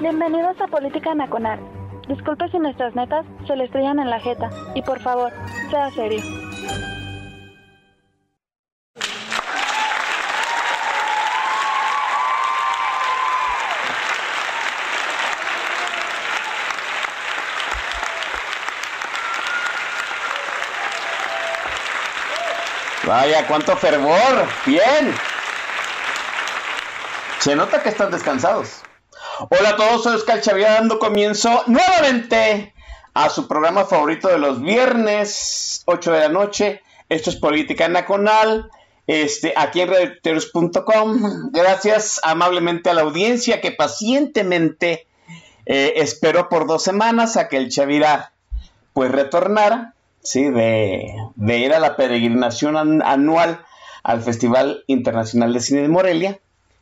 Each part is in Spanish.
Bienvenidos a Política Nacional. Disculpe si nuestras netas se le estrellan en la jeta. Y por favor, sea serio. Vaya, cuánto fervor. Bien. Se nota que están descansados. Hola a todos, soy Oscar Xavier dando comienzo nuevamente a su programa favorito de los viernes, 8 de la noche. Esto es Política Nacional, este, aquí en redactores.com. Gracias amablemente a la audiencia que pacientemente eh, esperó por dos semanas a que el Chavira pues retornara, ¿sí? De, de ir a la peregrinación an- anual al Festival Internacional de Cine de Morelia.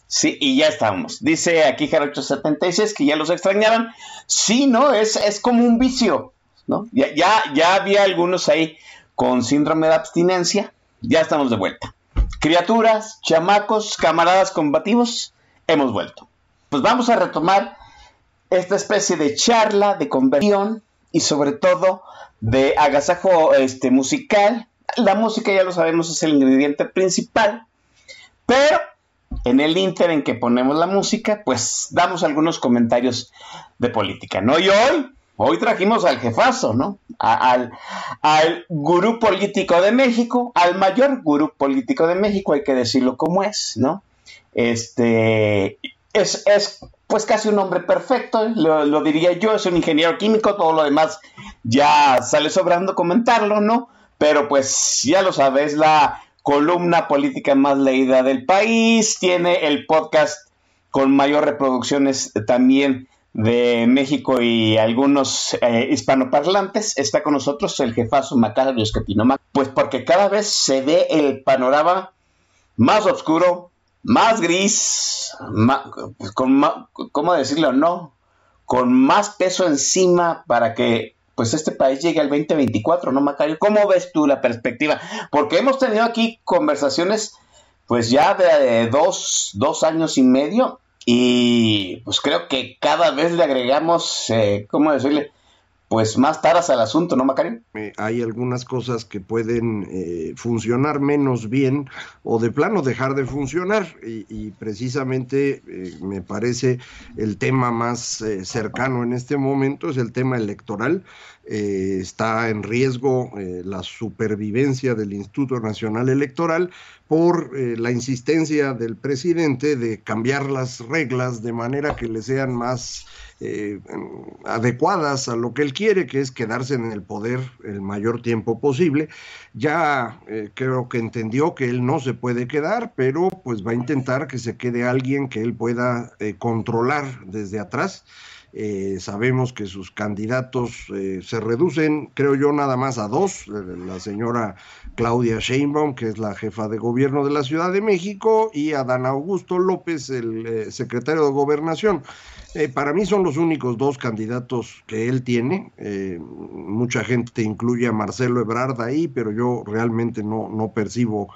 Sí, y ya estamos. Dice aquí Jarocho76 que ya los extrañaban. Sí, ¿no? Es, es como un vicio, ¿no? Ya, ya, había algunos ahí con síndrome de abstinencia. Ya estamos de vuelta. Criaturas, chamacos, camaradas combativos, hemos vuelto. Pues vamos a retomar esta especie de charla, de conversión y sobre todo de agasajo este, musical. La música, ya lo sabemos, es el ingrediente principal, pero en el inter en que ponemos la música, pues damos algunos comentarios de política, ¿no? Y hoy, hoy trajimos al jefazo, ¿no? Al, al gurú político de México, al mayor gurú político de México, hay que decirlo como es, ¿no? Este, es, es pues casi un hombre perfecto, lo, lo diría yo, es un ingeniero químico, todo lo demás ya sale sobrando comentarlo, ¿no? Pero pues ya lo sabes, la columna política más leída del país, tiene el podcast con mayor reproducciones también de México y algunos eh, hispanoparlantes. Está con nosotros el jefazo Macario Escapino. Mac- Pues porque cada vez se ve el panorama más oscuro, más gris, con ma- ¿cómo decirlo? No, con más peso encima para que pues este país llegue al 2024, ¿no, Macario? ¿Cómo ves tú la perspectiva? Porque hemos tenido aquí conversaciones pues ya de dos, dos años y medio y pues creo que cada vez le agregamos, eh, ¿cómo decirle? Pues más taras al asunto, ¿no, Macario? Eh, hay algunas cosas que pueden eh, funcionar menos bien o de plano dejar de funcionar y, y precisamente eh, me parece el tema más eh, cercano en este momento es el tema electoral. Está en riesgo la supervivencia del Instituto Nacional Electoral por la insistencia del presidente de cambiar las reglas de manera que le sean más eh, adecuadas a lo que él quiere, que es quedarse en el poder el mayor tiempo posible. Ya eh, creo que entendió que él no se puede quedar, pero pues va a intentar que se quede alguien que él pueda eh, controlar desde atrás. Sabemos que sus candidatos eh, se reducen, creo yo, nada más a dos. La señora Claudia Sheinbaum, que es la jefa de gobierno de la Ciudad de México, y a Dan Augusto López, el secretario de Gobernación. Eh, para mí son los únicos dos candidatos que él tiene. Eh, mucha gente incluye a Marcelo Ebrard ahí, pero yo realmente no, no percibo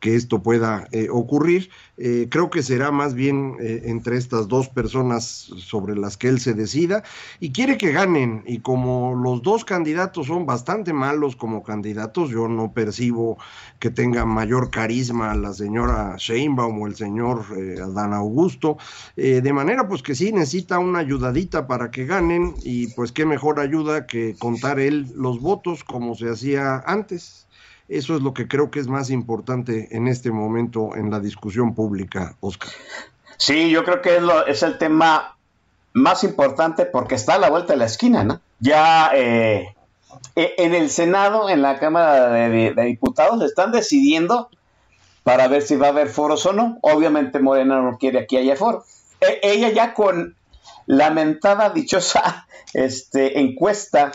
que esto pueda eh, ocurrir. Eh, creo que será más bien eh, entre estas dos personas sobre las que él se decida y quiere que ganen. Y como los dos candidatos son bastante malos como candidatos, yo no percibo que tenga mayor carisma la señora Sheinbaum o el señor eh, Adán Augusto. De manera pues que sí necesita una ayudadita para que ganen y pues qué mejor ayuda que contar él los votos como se hacía antes. Eso es lo que creo que es más importante en este momento en la discusión pública, Oscar. Sí, yo creo que es, el tema más importante porque está a la vuelta de la esquina, ¿no? Ya eh, en el Senado, en la Cámara de, de Diputados, están decidiendo para ver si va a haber foros o no. Obviamente Morena no quiere que haya foro. E, ella ya con lamentada, dichosa este, encuesta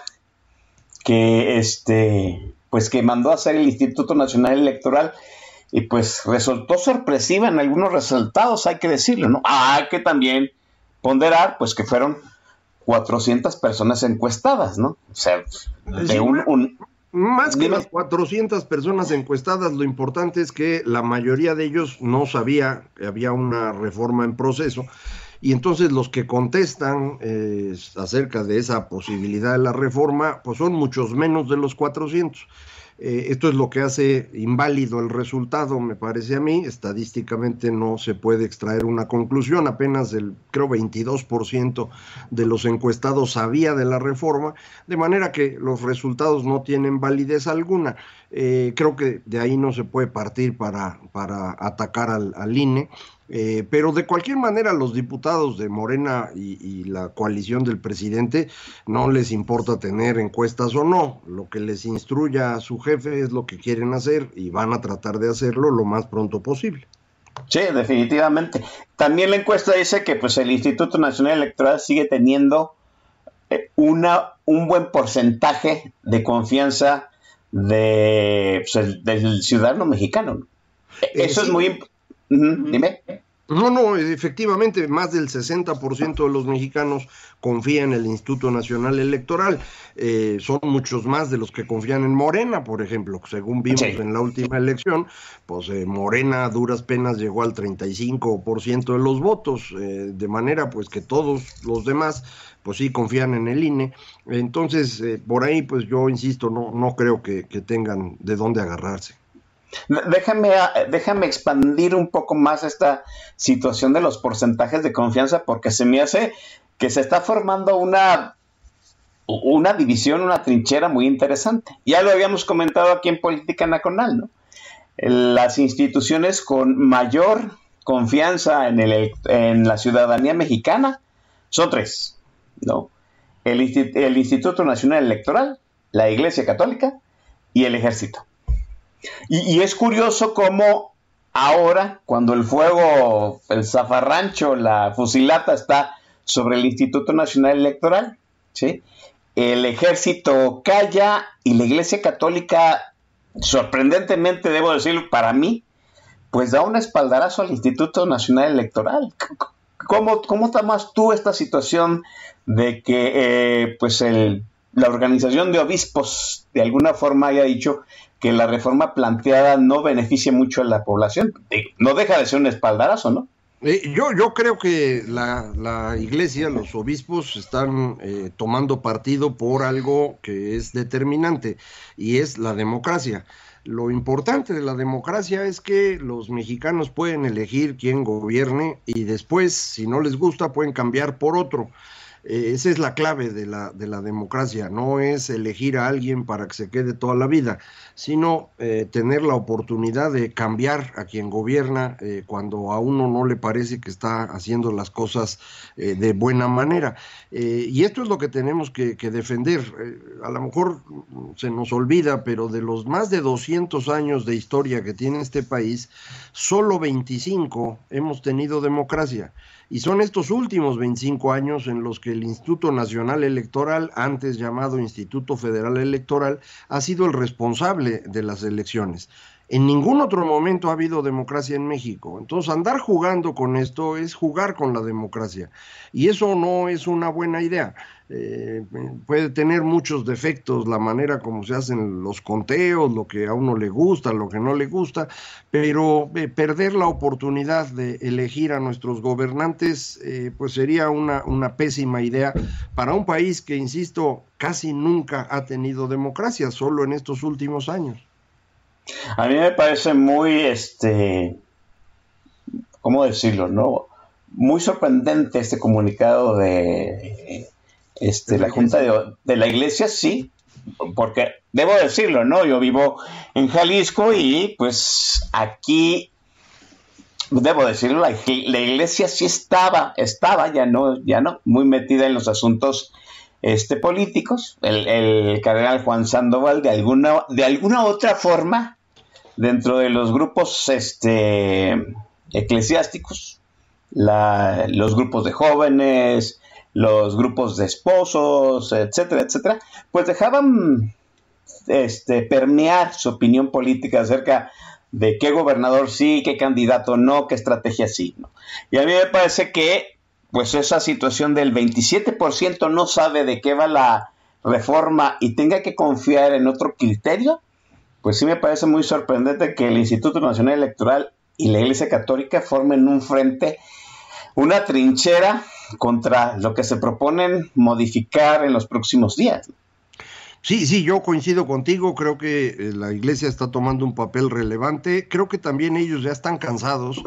que, este, pues que mandó a hacer el Instituto Nacional Electoral y pues resultó sorpresiva en algunos resultados, hay que decirlo, ¿no? Hay que también ponderar, pues que fueron 400 personas encuestadas, ¿no? O sea, de un, más que las 400 personas encuestadas, lo importante es que la mayoría de ellos no sabía que había una reforma en proceso y entonces los que contestan eh, acerca de esa posibilidad de la reforma, pues son muchos menos de los 400. Eh, esto es lo que hace inválido el resultado, me parece a mí. Estadísticamente no se puede extraer una conclusión. Apenas el, creo, 22% de los encuestados sabía de la reforma, de manera que los resultados no tienen validez alguna. Eh, creo que de ahí no se puede partir para, para atacar al, al INE. Eh, pero de cualquier manera, los diputados de Morena y, la coalición del presidente no les importa tener encuestas o no. Lo que les instruya a su jefe es lo que quieren hacer y van a tratar de hacerlo lo más pronto posible. Sí, definitivamente. También la encuesta dice que pues el Instituto Nacional Electoral sigue teniendo eh, una, un buen porcentaje de confianza de, pues, del ciudadano mexicano. Eso es muy dime. No, no, efectivamente, más del 60% de los mexicanos confían en el Instituto Nacional Electoral. Eh, son muchos más de los que confían en Morena, por ejemplo. Según vimos en la última elección, pues eh, Morena a duras penas llegó al 35% de los votos, eh, de manera pues que todos los demás pues sí confían en el INE. Entonces, por ahí pues yo insisto, no, no creo que tengan de dónde agarrarse. Déjame, déjame expandir un poco más esta situación de los porcentajes de confianza porque se me hace que se está formando una, una división, una trinchera muy interesante. Ya lo habíamos comentado aquí en Política Nacional, ¿no? Las instituciones con mayor confianza en la ciudadanía mexicana son tres, ¿no? El, Instituto Nacional Electoral, la Iglesia Católica y el Ejército. Y, es curioso cómo ahora, cuando el fuego, el zafarrancho, la fusilata está sobre el Instituto Nacional Electoral, ¿sí? el ejército calla y la Iglesia Católica, sorprendentemente, debo decir, para mí, pues da un espaldarazo al Instituto Nacional Electoral. ¿Cómo, cómo tomas tú esta situación de que eh, pues el, la organización de obispos de alguna forma haya dicho que la reforma planteada no beneficie mucho a la población. No deja de ser un espaldarazo, ¿no? Eh, yo, yo creo que la, iglesia, los obispos están eh, tomando partido por algo que es determinante y es la democracia. Lo importante de la democracia es que los mexicanos pueden elegir quién gobierne y después, si no les gusta, pueden cambiar por otro. Eh, esa es la clave de la, de la democracia, no es elegir a alguien para que se quede toda la vida, sino eh, tener la oportunidad de cambiar a quien gobierna eh, cuando a uno no le parece que está haciendo las cosas de buena manera. y esto es lo que tenemos que, que defender. a lo mejor se nos olvida, pero de los más de 200 años de historia que tiene este país, solo 25 hemos tenido democracia. Y son estos últimos 25 años en los que el Instituto Nacional Electoral, antes llamado Instituto Federal Electoral, ha sido el responsable de las elecciones. En ningún otro momento ha habido democracia en México. Entonces, andar jugando con esto es jugar con la democracia. Y eso no es una buena idea. Eh, puede tener muchos defectos la manera como se hacen los conteos, lo que a uno le gusta, lo que no le gusta, pero eh, perder la oportunidad de elegir a nuestros gobernantes, eh, pues sería una, una pésima idea para un país que, insisto, casi nunca ha tenido democracia, solo en estos últimos años. A mí me parece muy, este, ¿cómo decirlo? No, muy sorprendente este comunicado de, este, la, Junta de, la Iglesia, sí, porque debo decirlo, ¿no? Yo vivo en Jalisco y pues aquí, debo decirlo, la, Iglesia sí estaba, estaba, ya no, ya no, muy metida en los asuntos este, políticos, el, cardenal Juan Sandoval de alguna, de alguna otra forma dentro de los grupos este, eclesiásticos, los grupos de jóvenes, los grupos de esposos, etcétera, etcétera, pues dejaban este, permear su opinión política acerca de qué gobernador sí, qué candidato no, qué estrategia sí. ¿no? Y a mí me parece que pues esa situación del 27% no sabe de qué va la reforma y tenga que confiar en otro criterio, pues sí me parece muy sorprendente que el Instituto Nacional Electoral y la Iglesia Católica formen un frente, una trinchera contra lo que se proponen modificar en los próximos días. Sí, sí, yo coincido contigo, creo que eh, la iglesia está tomando un papel relevante, creo que también ellos ya están cansados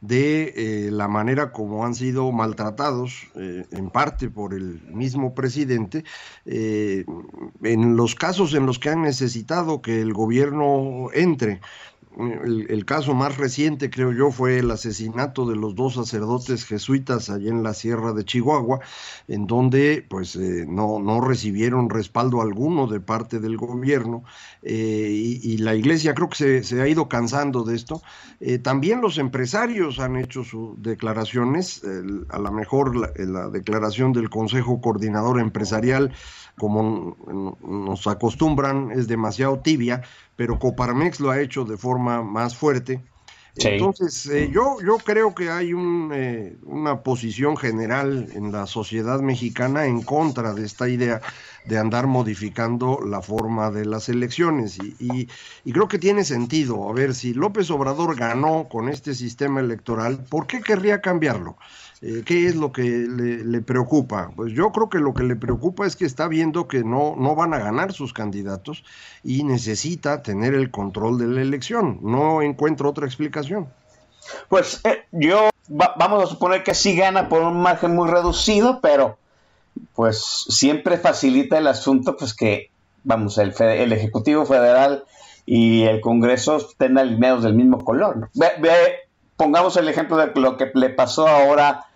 de eh, la manera como han sido maltratados, eh, en parte por el mismo presidente, en los casos en los que han necesitado que el gobierno entre el, caso más reciente, creo yo, fue el asesinato de los dos sacerdotes jesuitas allá en la Sierra de Chihuahua, en donde pues eh, no, no, recibieron respaldo alguno de parte del gobierno eh, y, la iglesia creo que se, ha ido cansando de esto. Eh, también los empresarios han hecho sus declaraciones, a lo mejor la declaración del Consejo Coordinador Empresarial como nos acostumbran, es demasiado tibia, pero Coparmex lo ha hecho de forma más fuerte. Entonces, eh, yo, yo creo que hay un, eh, una posición general en la sociedad mexicana en contra de esta idea de andar modificando la forma de las elecciones. Y, y, creo que tiene sentido. A ver, si López Obrador ganó con este sistema electoral, ¿por qué querría cambiarlo? Eh, ¿Qué es lo que le, preocupa? Pues yo creo que lo que le preocupa es que está viendo que no, no van a ganar sus candidatos y necesita tener el control de la elección. No encuentro otra explicación. Pues eh, yo vamos a suponer que sí gana por un margen muy reducido, pero pues siempre facilita el asunto pues que, vamos, el, el Ejecutivo Federal y el Congreso estén alineados del mismo color. Ve, pongamos el ejemplo de lo que le pasó ahora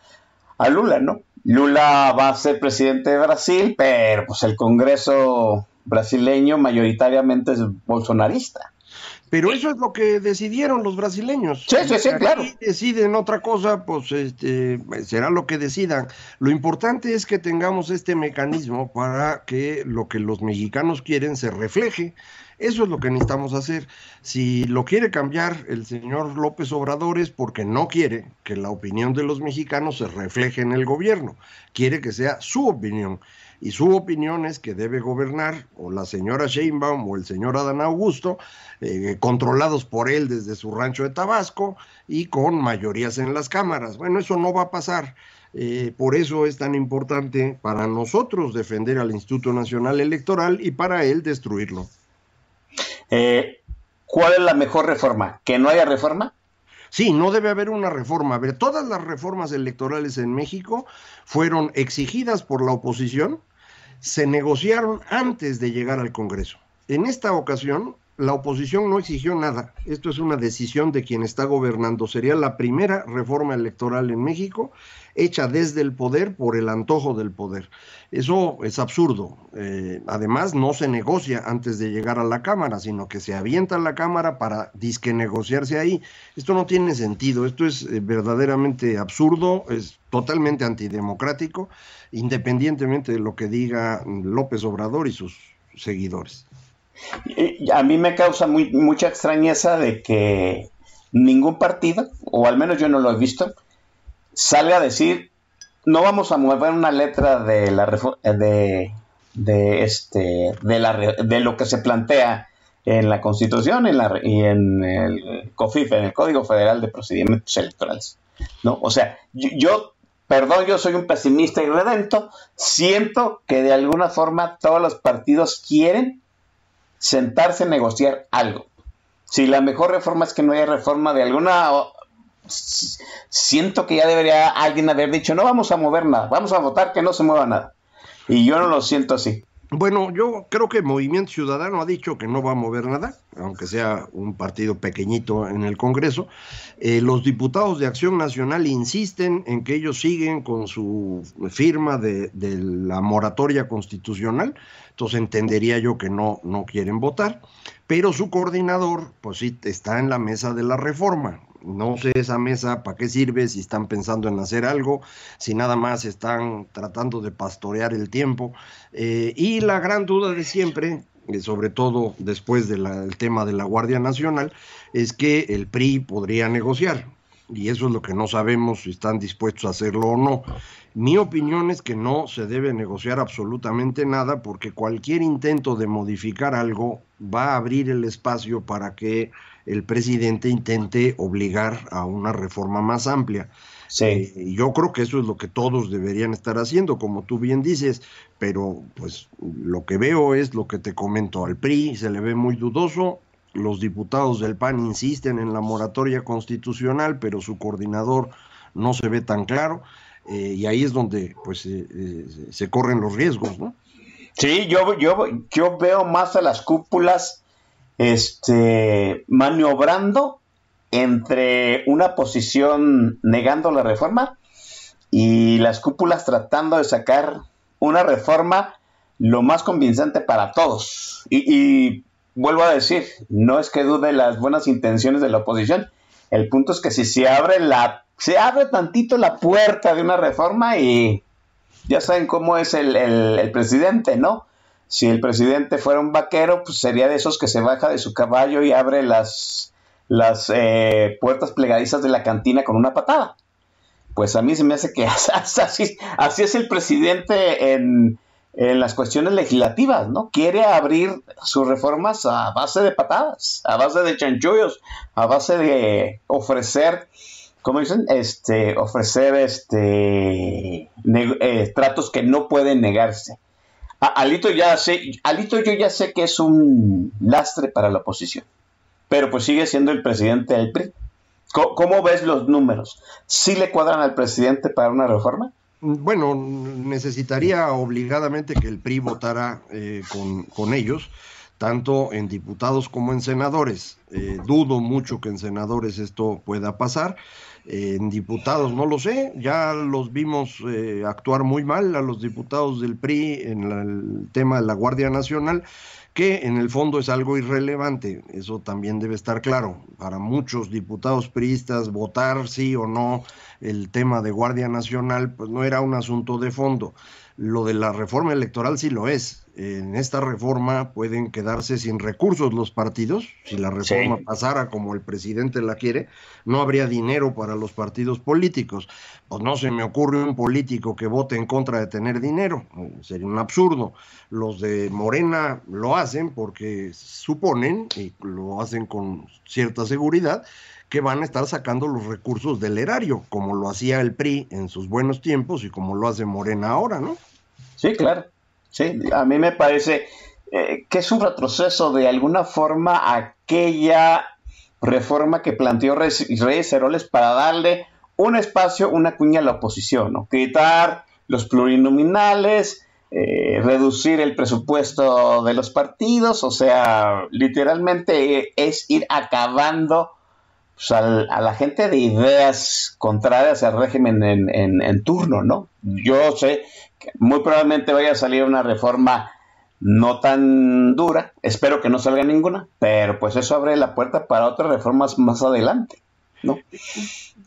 a Lula, ¿no? Lula va a ser presidente de Brasil, pero pues el Congreso brasileño mayoritariamente es bolsonarista. Pero eso es lo que decidieron los brasileños. Sí, sí, sí, claro. Si deciden otra cosa, pues este, será lo que decidan. Lo importante es que tengamos este mecanismo para que lo que los mexicanos quieren se refleje eso es lo que necesitamos hacer. Si lo quiere cambiar el señor López Obrador es porque no quiere que la opinión de los mexicanos se refleje en el gobierno. Quiere que sea su opinión. Y su opinión es que debe gobernar o la señora Sheinbaum o el señor Adán Augusto, eh, controlados por él desde su rancho de Tabasco y con mayorías en las cámaras. Bueno, eso no va a pasar. Eh, por eso es tan importante para nosotros defender al Instituto Nacional Electoral y para él destruirlo. Eh, ¿Cuál es la mejor reforma? ¿Que no haya reforma? Sí, no debe haber una reforma. A ver, todas las reformas electorales en México fueron exigidas por la oposición, se negociaron antes de llegar al Congreso. En esta ocasión, la oposición no exigió nada. Esto es una decisión de quien está gobernando. Sería la primera reforma electoral en México hecha desde el poder por el antojo del poder. Eso es absurdo. Eh, además, no se negocia antes de llegar a la Cámara, sino que se avienta a la Cámara para disque negociarse ahí. Esto no tiene sentido. Esto es eh, verdaderamente absurdo, es totalmente antidemocrático, independientemente de lo que diga López Obrador y sus seguidores. A mí me causa mucha extrañeza de que ningún partido, o al menos yo no lo he visto, salga a decir no vamos a mover una letra de la este de lo que se plantea en la Constitución en y en el COFIF, en el Código Federal de Procedimientos Electorales. ¿no? O sea, yo, perdón, yo soy un pesimista y redento, siento que de alguna forma todos los partidos quieren sentarse a negociar algo. Si la mejor reforma es que no haya reforma de alguna... Siento que ya debería alguien haber dicho, no vamos a mover nada, vamos a votar que no se mueva nada. Y yo no lo siento así. Bueno, yo creo que Movimiento Ciudadano ha dicho que no va a mover nada, aunque sea un partido pequeñito en el Congreso. Eh, los diputados de Acción Nacional insisten en que ellos siguen con su firma de, de, la moratoria constitucional, entonces entendería yo que no, no quieren votar, pero su coordinador, pues sí, está en la mesa de la reforma. No sé esa mesa para qué sirve, si están pensando en hacer algo, si nada más están tratando de pastorear el tiempo. Eh, y la gran duda de siempre, eh, sobre todo después del tema de la Guardia Nacional, es que el PRI podría negociar. Y eso es lo que no sabemos si están dispuestos a hacerlo o no. Mi opinión es que no se debe negociar absolutamente nada porque cualquier intento de modificar algo va a abrir el espacio para que el presidente intente obligar a una reforma más amplia. Sí. Eh, yo creo que eso es lo que todos deberían estar haciendo, como tú bien dices, pero pues lo que veo es lo que te comento, al PRI se le ve muy dudoso, los diputados del PAN insisten en la moratoria constitucional, pero su coordinador no se ve tan claro, eh, y ahí es donde pues eh, se corren los riesgos, ¿no? Sí, yo, yo, yo veo más a las cúpulas este, maniobrando entre una posición negando la reforma y las cúpulas tratando de sacar una reforma lo más convincente para todos. Y, vuelvo a decir, no es que dude las buenas intenciones de la oposición. El punto es que si se abre la, se abre tantito la puerta de una reforma y ya saben cómo es el, el presidente, ¿no? Si el presidente fuera un vaquero, pues sería de esos que se baja de su caballo y abre las, las eh, puertas plegadizas de la cantina con una patada. Pues a mí se me hace que así, así es el presidente en, en las cuestiones legislativas, ¿no? Quiere abrir sus reformas a base de patadas, a base de chanchullos, a base de ofrecer, ¿cómo dicen? Este, ofrecer este, eh, tratos que no pueden negarse. Alito ya sé, Alito yo ya sé que es un lastre para la oposición, pero pues sigue siendo el presidente del PRI. ¿Cómo, ves los números? ¿Sí le cuadran al presidente para una reforma? Bueno, necesitaría obligadamente que el PRI votara eh, con, ellos, tanto en diputados como en senadores. Eh, dudo mucho que en senadores esto pueda pasar en diputados, no lo sé, ya los vimos eh, actuar muy mal a los diputados del PRI en el tema de la Guardia Nacional, que en el fondo es algo irrelevante, eso también debe estar claro. Para muchos diputados priistas votar sí o no el tema de Guardia Nacional, pues no era un asunto de fondo. Lo de la reforma electoral sí lo es. En esta reforma pueden quedarse sin recursos los partidos. Si la reforma pasara como el presidente la quiere, no habría dinero para los partidos políticos. Pues no se me ocurre un político que vote en contra de tener dinero. Sería un absurdo. Los de Morena lo hacen porque suponen, y lo hacen con cierta seguridad, que van a estar sacando los recursos del erario, como lo hacía el PRI en sus buenos tiempos y como lo hace Morena ahora, ¿no? Sí, claro. Sí, a mí me parece eh, que es un retroceso de alguna forma aquella reforma que planteó Reyes Heroles para darle un espacio, una cuña a la oposición, ¿no? Quitar los plurinominales, eh, reducir el presupuesto de los partidos, o sea, literalmente es ir acabando pues, a la gente de ideas contrarias al régimen en, en turno, ¿no? Yo sé muy probablemente vaya a salir una reforma no tan dura, espero que no salga ninguna, pero pues eso abre la puerta para otras reformas más adelante, ¿no?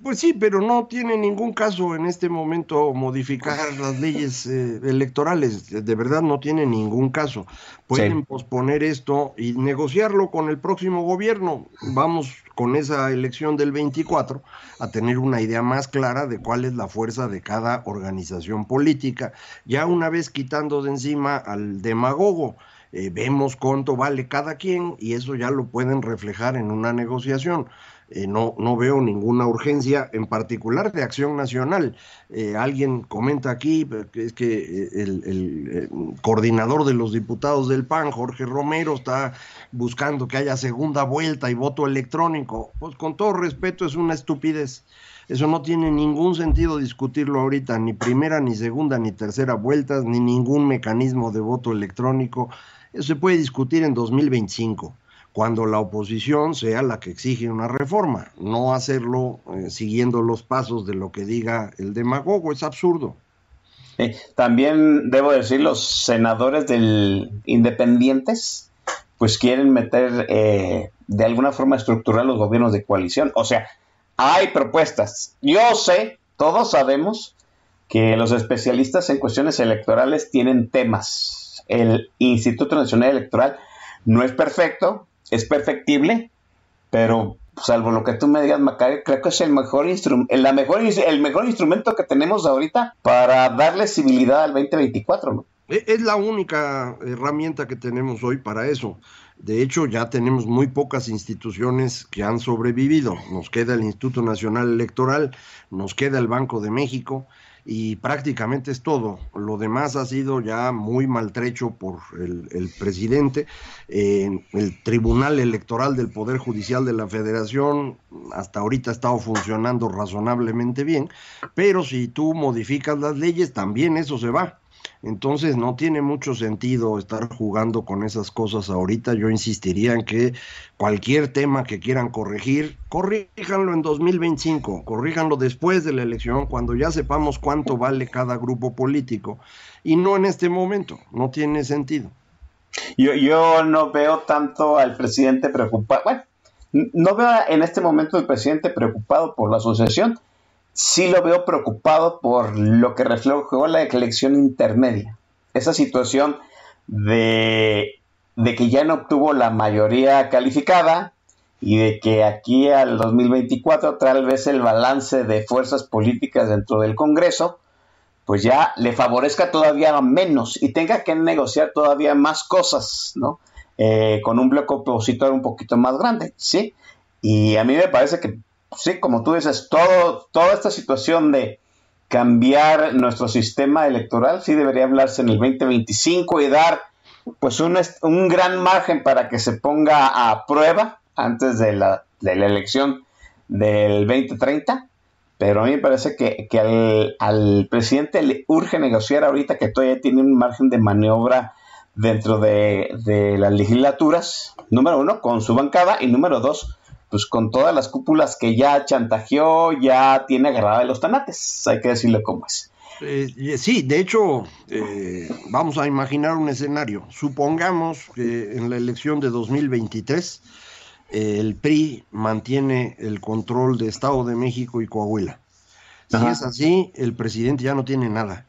Pues sí, pero no tiene ningún caso en este momento modificar las leyes eh, electorales, de verdad no tiene ningún caso. Pueden posponer esto y negociarlo con el próximo gobierno. Vamos con esa elección del 24 a tener una idea más clara de cuál es la fuerza de cada organización política. Ya una vez quitando de encima al demagogo, eh, vemos cuánto vale cada quien y eso ya lo pueden reflejar en una negociación. Eh, no, no veo ninguna urgencia, en particular de acción nacional. Eh, alguien comenta aquí que es que eh, el, coordinador de los diputados del PAN, Jorge Romero, está buscando que haya segunda vuelta y voto electrónico. Pues con todo respeto es una estupidez. Eso no tiene ningún sentido discutirlo ahorita, ni primera, ni segunda, ni tercera vueltas, ni ningún mecanismo de voto electrónico. Eso se puede discutir en 2025 cuando la oposición sea la que exige una reforma, no hacerlo eh, siguiendo los pasos de lo que diga el demagogo, es absurdo. también debo decir, los senadores del Independientes, pues quieren meter eh, de alguna forma estructural los gobiernos de coalición. O sea, hay propuestas. Yo sé, todos sabemos que los especialistas en cuestiones electorales tienen temas. El Instituto Nacional Electoral no es perfecto, es perfectible, pero salvo lo que tú me digas, Macario, creo que es el mejor, la mejor, el mejor instrumento que tenemos ahorita para darle civilidad al 2024. ¿no? E, es la única herramienta que tenemos hoy para eso. De hecho, ya tenemos muy pocas instituciones que han sobrevivido. Nos queda el Instituto Nacional Electoral, nos queda el Banco de México y prácticamente es todo. Lo demás ha sido ya muy maltrecho por el, presidente. Eh, el Tribunal Electoral del Poder Judicial de la Federación hasta ahorita ha estado funcionando razonablemente bien, pero si tú modificas las leyes, también eso se va. Entonces no tiene mucho sentido estar jugando con esas cosas ahorita. Yo insistiría en que cualquier tema que quieran corregir, corríjanlo en 2025, corríjanlo después de la elección, cuando ya sepamos cuánto vale cada grupo político. Y no en este momento, no tiene sentido. Yo, yo no veo tanto al presidente preocupado, bueno, no veo en este momento al presidente preocupado por la asociación sí lo veo preocupado por lo que reflejó la elección intermedia. Esa situación de, que ya no obtuvo la mayoría calificada y de que aquí al 2024 tal vez el balance de fuerzas políticas dentro del Congreso pues ya le favorezca todavía menos y tenga que negociar todavía más cosas, ¿no? Eh, con un bloque opositor un poquito más grande, ¿sí? Y a mí me parece que sí, como tú dices, todo, toda esta situación de cambiar nuestro sistema electoral sí debería hablarse en el 2025 y dar pues un, un gran margen para que se ponga a prueba antes de la, de la elección del 2030. Pero a mí me parece que, que al, al, presidente le urge negociar ahorita que todavía tiene un margen de maniobra dentro de, de las legislaturas, número uno, con su bancada, y número dos, pues con todas las cúpulas que ya chantajeó, ya tiene agarrada de los tanates, hay que decirle cómo es. Eh, sí, de hecho, eh, vamos a imaginar un escenario. Supongamos que en la elección de 2023 eh, el PRI mantiene el control de Estado de México y Coahuila. Si es así, el presidente ya no tiene nada.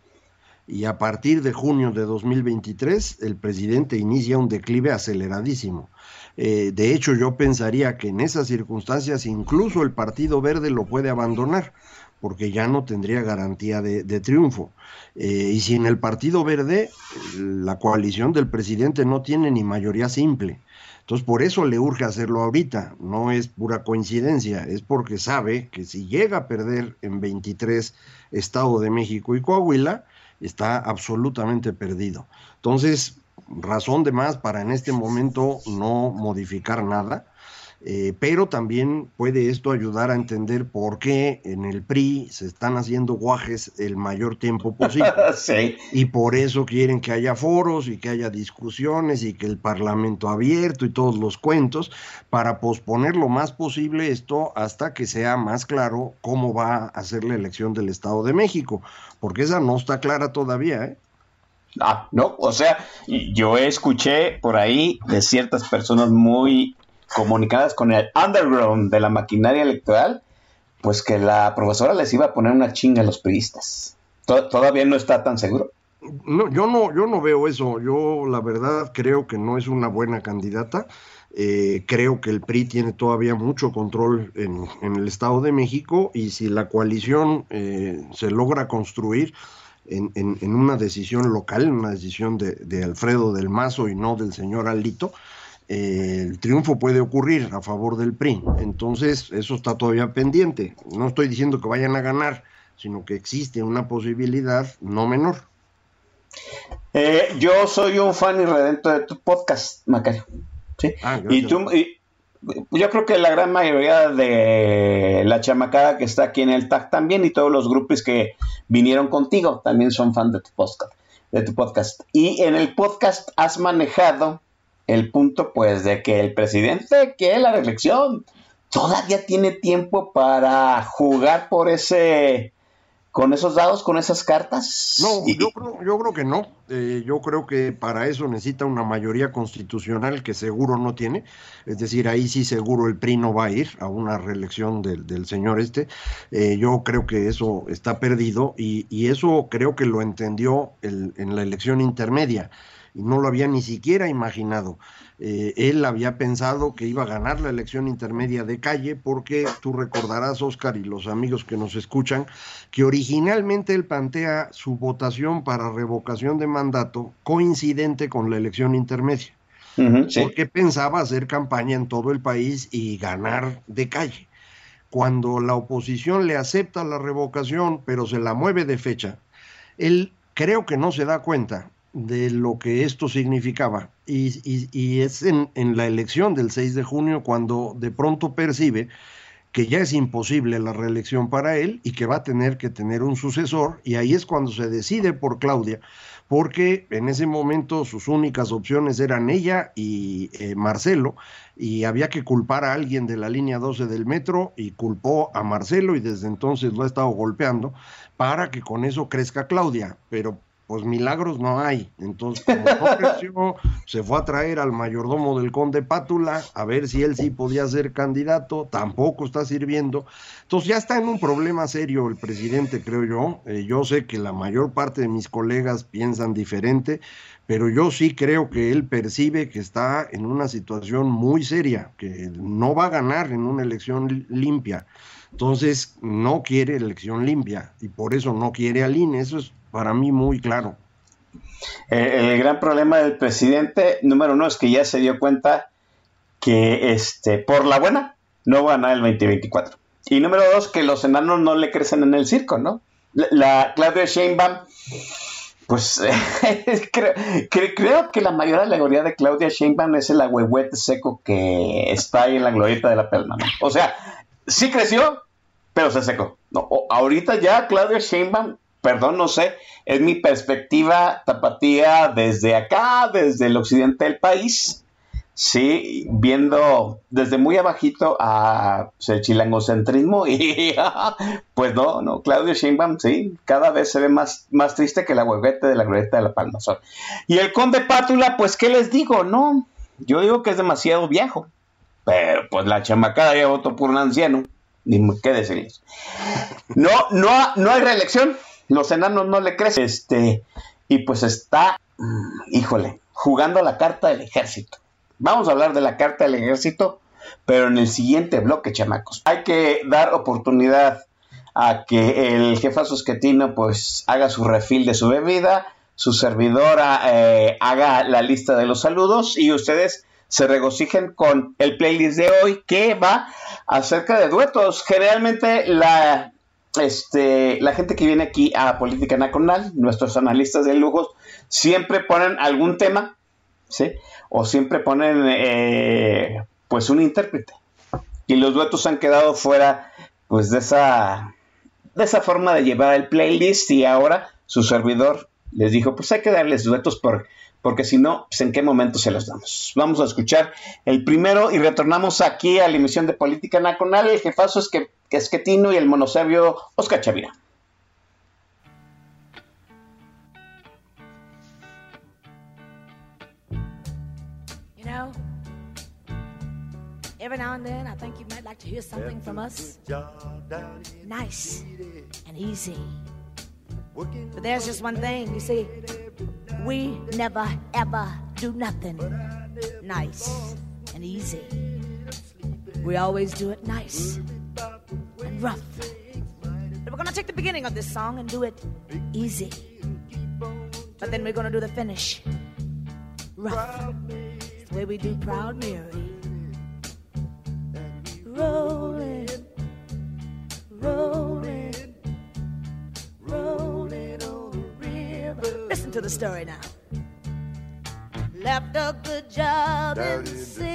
Y a partir de junio de 2023, el presidente inicia un declive aceleradísimo. Eh, de hecho, yo pensaría que en esas circunstancias incluso el Partido Verde lo puede abandonar porque ya no tendría garantía de, triunfo. Eh, y si en el Partido Verde la coalición del presidente no tiene ni mayoría simple, entonces por eso le urge hacerlo ahorita, no es pura coincidencia, es porque sabe que si llega a perder en 23 Estado de México y Coahuila, está absolutamente perdido. Entonces, razón de más para en este momento no modificar nada, eh, pero también puede esto ayudar a entender por qué en el PRI se están haciendo guajes el mayor tiempo posible. Y por eso quieren que haya foros y que haya discusiones y que el Parlamento abierto y todos los cuentos para posponer lo más posible esto hasta que sea más claro cómo va a ser la elección del Estado de México, porque esa no está clara todavía, ¿eh? Ah, no, o sea, yo escuché por ahí de ciertas personas muy comunicadas con el underground de la maquinaria electoral, pues que la profesora les iba a poner una chinga a los periodistas. Todavía no está tan seguro. No, yo no, yo no veo eso. Yo la verdad creo que no es una buena candidata. Eh, creo que el PRI tiene todavía mucho control en, el Estado de México y si la coalición eh, se logra construir, en, una decisión local, una decisión de, Alfredo del Mazo y no del señor Alito, eh, el triunfo puede ocurrir a favor del PRI. Entonces, eso está todavía pendiente. No estoy diciendo que vayan a ganar, sino que existe una posibilidad no menor. Eh, yo soy un fan y redento de tu podcast, Macario. ¿sí? Ah, y tú, y yo creo que la gran mayoría de la chamacada que está aquí en el TAC también y todos los grupos que vinieron contigo también son fan de tu podcast. De tu podcast. Y en el podcast has manejado el punto, pues, de que el presidente quiere la reelección. Todavía tiene tiempo para jugar por ese, con esos dados, con esas cartas. No, Y- yo creo, yo creo que no. Eh, yo creo que para eso necesita una mayoría constitucional que seguro no tiene. Es decir, ahí sí seguro el PRI no va a ir a una reelección del, del señor este. Eh, yo creo que eso está perdido y, y eso creo que lo entendió el- en la elección intermedia y no lo había ni siquiera imaginado. Eh, él había pensado que iba a ganar la elección intermedia de calle porque tú recordarás, Oscar, y los amigos que nos escuchan, que originalmente él plantea su votación para revocación de mandato coincidente con la elección intermedia, sí. porque pensaba hacer campaña en todo el país y ganar de calle. Cuando la oposición le acepta la revocación, pero se la mueve de fecha, él creo que no se da cuenta de lo que esto significaba. Y, y- es en, en la elección del 6 de junio cuando de pronto percibe que ya es imposible la reelección para él y que va a tener que tener un sucesor. Y ahí es cuando se decide por Claudia, porque en ese momento sus únicas opciones eran ella y eh, Marcelo, y había que culpar a alguien de la línea 12 del metro, y culpó a Marcelo y desde entonces lo ha estado golpeando para que con eso crezca Claudia. Pero pues milagros no hay. Entonces, como no creció, se fue a traer al mayordomo del conde Pátula a ver si él sí podía ser candidato, tampoco está sirviendo. Entonces ya está en un problema serio el presidente, creo yo. Eh, yo sé que la mayor parte de mis colegas piensan diferente, pero yo sí creo que él percibe que está en una situación muy seria, que no va a ganar en una elección li- limpia. Entonces no quiere elección limpia y por eso no quiere al INE. Eso es para mí muy claro. Eh, el gran problema del presidente, número uno, es que ya se dio cuenta que este, por la buena no va a ganar el 2024. Y número dos, que los enanos no le crecen en el circo, ¿no? La, la Claudia Sheinbaum, pues creo, cre- creo que la mayor alegoría de Claudia Sheinbaum es el agüehuete seco que está ahí en la glorieta de la pelma, ¿no? O sea, sí creció, pero se secó. No, ahorita ya Claudia Sheinbaum, perdón, no sé, es mi perspectiva tapatía desde acá, desde el occidente del país, sí, viendo desde muy abajito a el chilangocentrismo y pues no, no, Claudio Sheinbaum, sí, cada vez se ve más, más triste que la huevete de la glorieta de la Palma Sol. Y el conde Pátula, pues, ¿qué les digo? No, yo digo que es demasiado viejo, pero pues la chamacada ya votó por un anciano, ni qué decirles. No, no, no hay reelección, los enanos no le crecen, este, y pues está, mm, híjole, jugando la carta del ejército. Vamos a hablar de la carta del ejército, pero en el siguiente bloque, chamacos. Hay que dar oportunidad a que el jefazo esquetino pues haga su refil de su bebida, su servidora eh, haga la lista de los saludos y ustedes se regocijen con el playlist de hoy que va acerca de duetos. Generalmente la, este, la gente que viene aquí a Política Nacional, nuestros analistas de lujos, siempre ponen algún tema, ¿sí? O siempre ponen eh, pues un intérprete. Y los duetos han quedado fuera pues de esa de esa forma de llevar el playlist y ahora su servidor les dijo pues hay que darles duetos por, porque si no pues en qué momento se los damos vamos a escuchar el primero y retornamos aquí a la emisión de Política Nacional. El jefazo es que Esquetino y el monosabio Oscar Chavira. You know, every now and then I think you might like to hear something from us. Nice and easy. But there's just one thing, you see, We never ever do nothing nice and easy. We always do it nice and rough. We're gonna take the beginning of this song and do it easy. But then we're gonna do the finish rough. It's the way we do Proud Mary. story now. Left a good job in the city.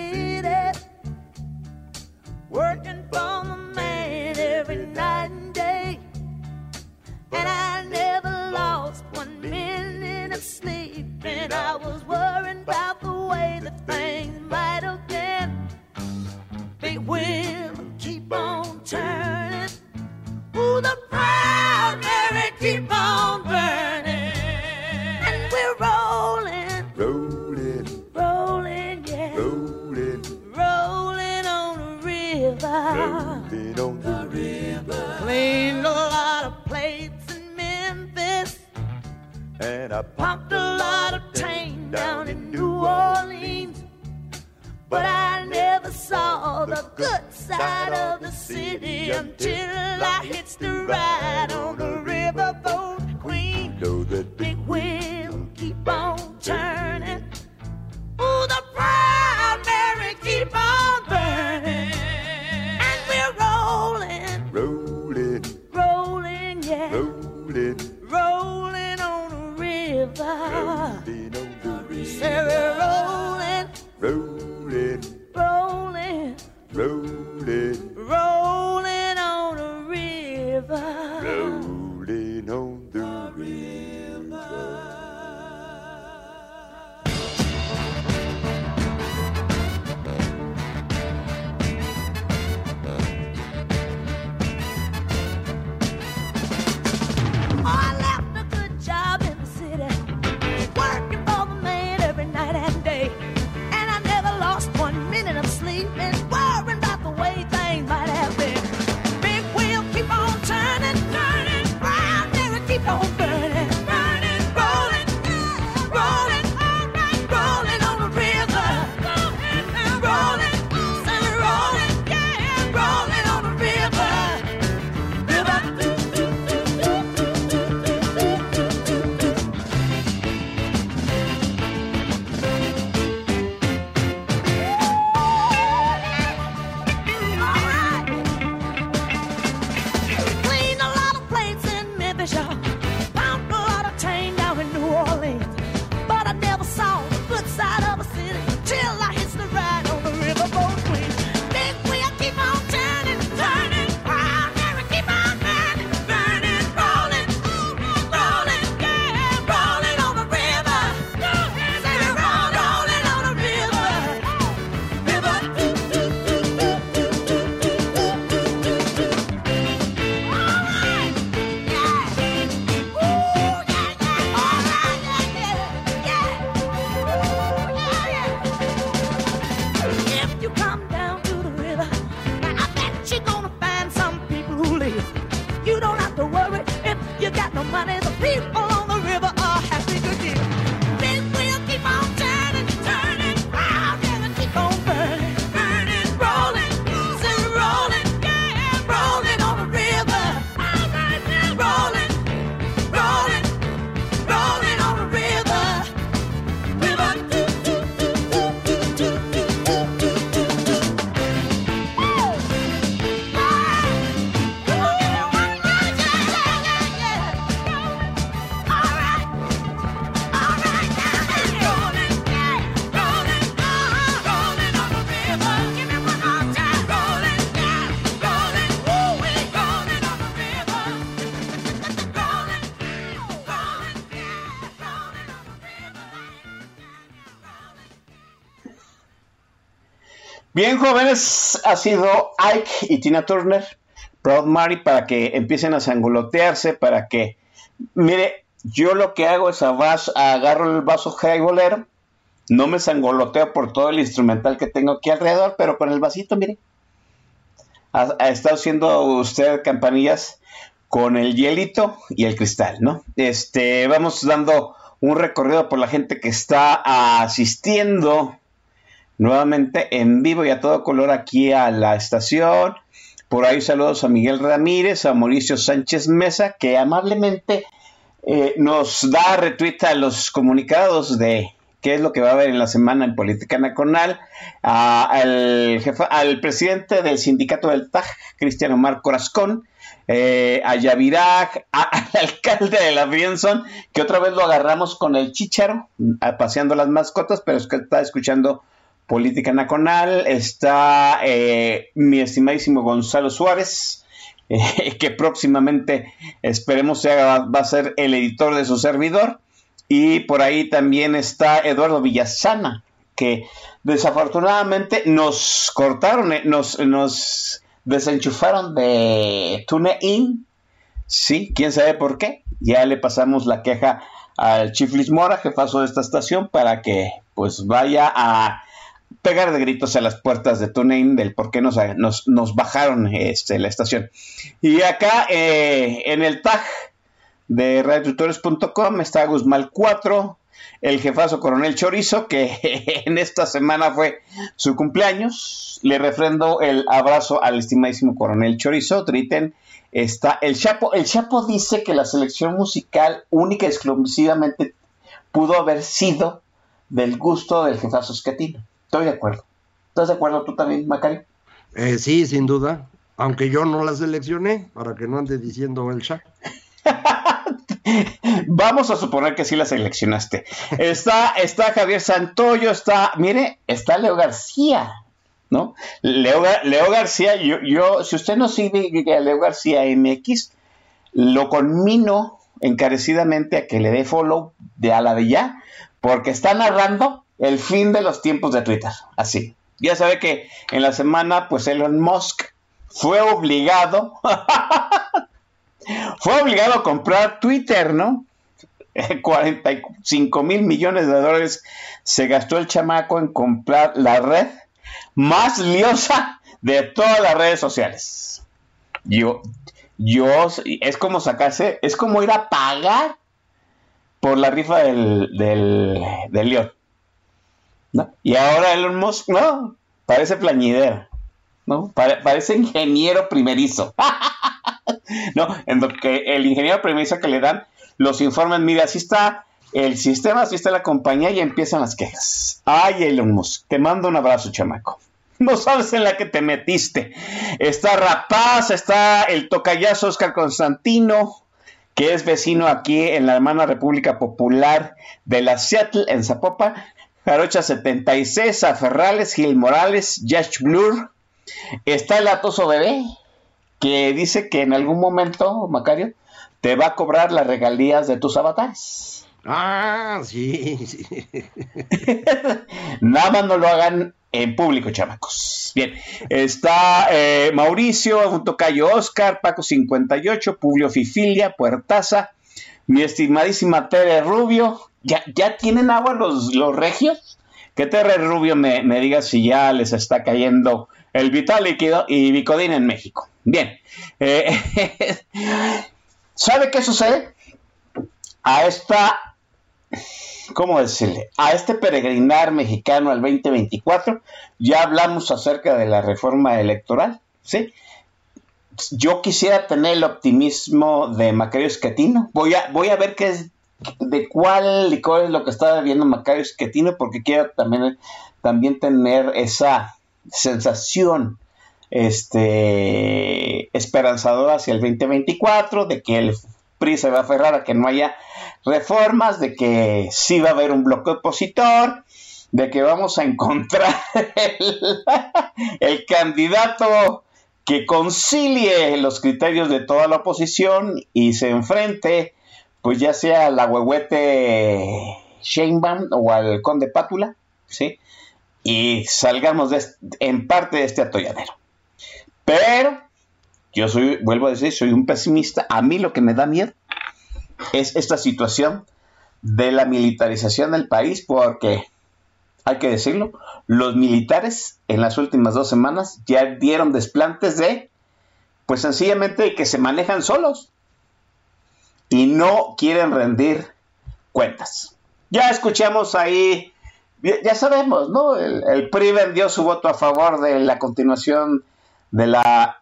Bien, jóvenes, ha sido Ike y Tina Turner, Proud Mary, para que empiecen a sangolotearse, para que, mire, yo lo que hago es agarro el vaso highbolero, no me sangoloteo por todo el instrumental que tengo aquí alrededor, pero con el vasito, mire, ha estado haciendo usted campanillas con el hielito y el cristal, ¿no? Este, vamos dando un recorrido por la gente que está asistiendo nuevamente en vivo y a todo color aquí a la estación. Por ahí saludos a Miguel Ramírez, a Mauricio Sánchez Mesa, que amablemente eh, nos da retweet a los comunicados de qué es lo que va a haber en la semana en Política Nacional, al, jefa, al presidente del sindicato del TAJ, Cristiano Omar Corazcón, eh, a Yaviraj, al alcalde de la Bienson, que otra vez lo agarramos con el chicharo, paseando las mascotas, pero es que está escuchando política nacional, está eh, mi estimadísimo Gonzalo Suárez, eh, que próximamente esperemos sea, va a ser el editor de su servidor. Y por ahí también está Eduardo Villasana, que desafortunadamente nos cortaron, eh, nos, desenchufaron de TuneIn. Sí, quién sabe por qué. Ya le pasamos la queja al Chiflis Mora, jefazo de esta estación, para que pues vaya a pegar de gritos a las puertas de TuneIn del por qué nos, nos, nos bajaron este, la estación. Y acá eh, en el tag de radiotutores.com está Guzmán 4, el jefazo coronel Chorizo, que en esta semana fue su cumpleaños. Le refrendo el abrazo al estimadísimo coronel Chorizo. Triten está el Chapo. El Chapo dice que la selección musical única y exclusivamente pudo haber sido del gusto del jefazo Escatino. Estoy de acuerdo. ¿Estás de acuerdo tú también, Macario? Eh, sí, sin duda. Aunque yo no la seleccioné, para que no ande diciendo el chat. Vamos a suponer que sí la seleccionaste. Está, está Javier Santoyo, está, mire, está Leo García, ¿no? Leo, Leo García, yo, yo, si usted no sigue a Leo García MX, lo conmino encarecidamente a que le dé follow de a la de ya, porque está narrando el fin de los tiempos de Twitter, así. Ya sabe que en la semana, pues Elon Musk fue obligado fue obligado a comprar Twitter, ¿no? 45 mil millones de dólares se gastó el chamaco en comprar la red más liosa de todas las redes sociales. Yo, yo, es como sacarse, es como ir a pagar por la rifa del, del, del León. Y ahora Elon Musk, no, parece plañidera, ¿no? Pare- parece ingeniero primerizo. No, en lo que el ingeniero premisa que le dan los informes, mira, así está el sistema, así está la compañía y empiezan las quejas. Ay, Elon Musk, te mando un abrazo, chamaco. No sabes en la que te metiste. Está Rapaz, está el tocayazo Oscar Constantino, que es vecino aquí en la hermana República Popular de la Seattle, en Zapopan. Jarocha 76, a Ferrales, Gil Morales, Josh Blur. Está el atoso bebé, que dice que en algún momento, Macario, te va a cobrar las regalías de tus avatares. Ah, sí, sí. Nada más no lo hagan en público, chamacos. Bien, está eh, Mauricio, un tocayo Oscar, Paco 58, Publio Fifilia, Puertaza, mi estimadísima Tere Rubio. ¿Ya, ya tienen agua los, los regios? Que Tere Rubio me, me diga si ya les está cayendo el vital líquido y Bicodín en México. Bien, eh, ¿sabe qué sucede? A esta ¿cómo decirle? A este peregrinar mexicano al 2024, ya hablamos acerca de la reforma electoral, ¿sí? Yo quisiera tener el optimismo de Macario Esquetino. Voy a, voy a ver qué es, de cuál licor es lo que está bebiendo Macario Esquetino, porque quiero también, también tener esa sensación este, esperanzadora hacia el 2024, de que el PRI se va a aferrar a que no haya reformas, de que sí va a haber un bloque opositor, de que vamos a encontrar el, el candidato que concilie los criterios de toda la oposición y se enfrente, pues ya sea a la huehuete Sheinbaum o al conde Pátula, ¿sí? Y salgamos de este- en parte de este atolladero. Pero yo soy, vuelvo a decir, soy un pesimista. A mí lo que me da miedo es esta situación de la militarización del país, porque hay que decirlo, los militares en las últimas dos semanas ya dieron desplantes de, pues sencillamente que se manejan solos y no quieren rendir cuentas. Ya escuchamos ahí, ya sabemos, ¿no? El, el PRI vendió su voto a favor de la continuación de la,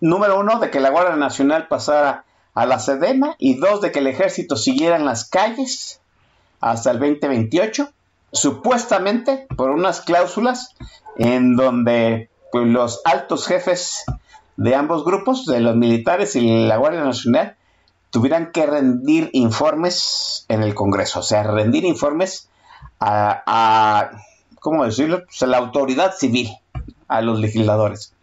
número uno, de que la Guardia Nacional pasara a la Sedena y dos, de que el ejército siguiera en las calles hasta el 2028. supuestamente por unas cláusulas en donde pues, los altos jefes de ambos grupos, de los militares y la Guardia Nacional, tuvieran que rendir informes en el Congreso, o sea, rendir informes a, ¿cómo decirlo? Pues a la autoridad civil, a los legisladores.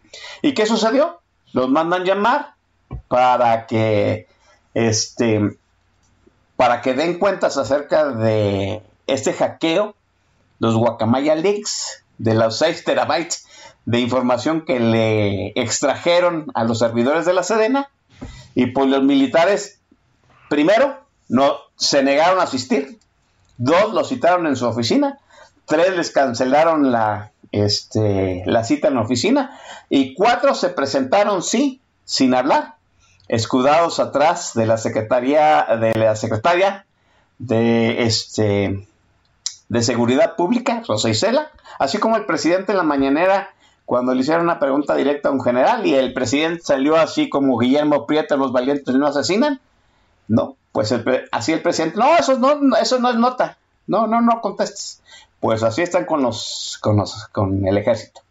¿Y qué sucedió? Los mandan llamar para que este para que den cuentas acerca de este hackeo, los Guacamaya Leaks, de los 6 terabytes de información que le extrajeron a los servidores de la Sedena, y pues los militares, primero, no se negaron a asistir, dos los citaron en su oficina, tres les cancelaron la, este, la cita en la oficina, y cuatro se presentaron, sí, sin hablar escudados atrás de la secretaría de la secretaria de este de seguridad pública Rosa Isela así como el presidente en la mañanera cuando le hicieron una pregunta directa a un general y el presidente salió así como Guillermo Prieto los valientes no asesinan no pues así el presidente no eso no eso no es nota. No no no contestes. Pues así están con los con los con el ejército.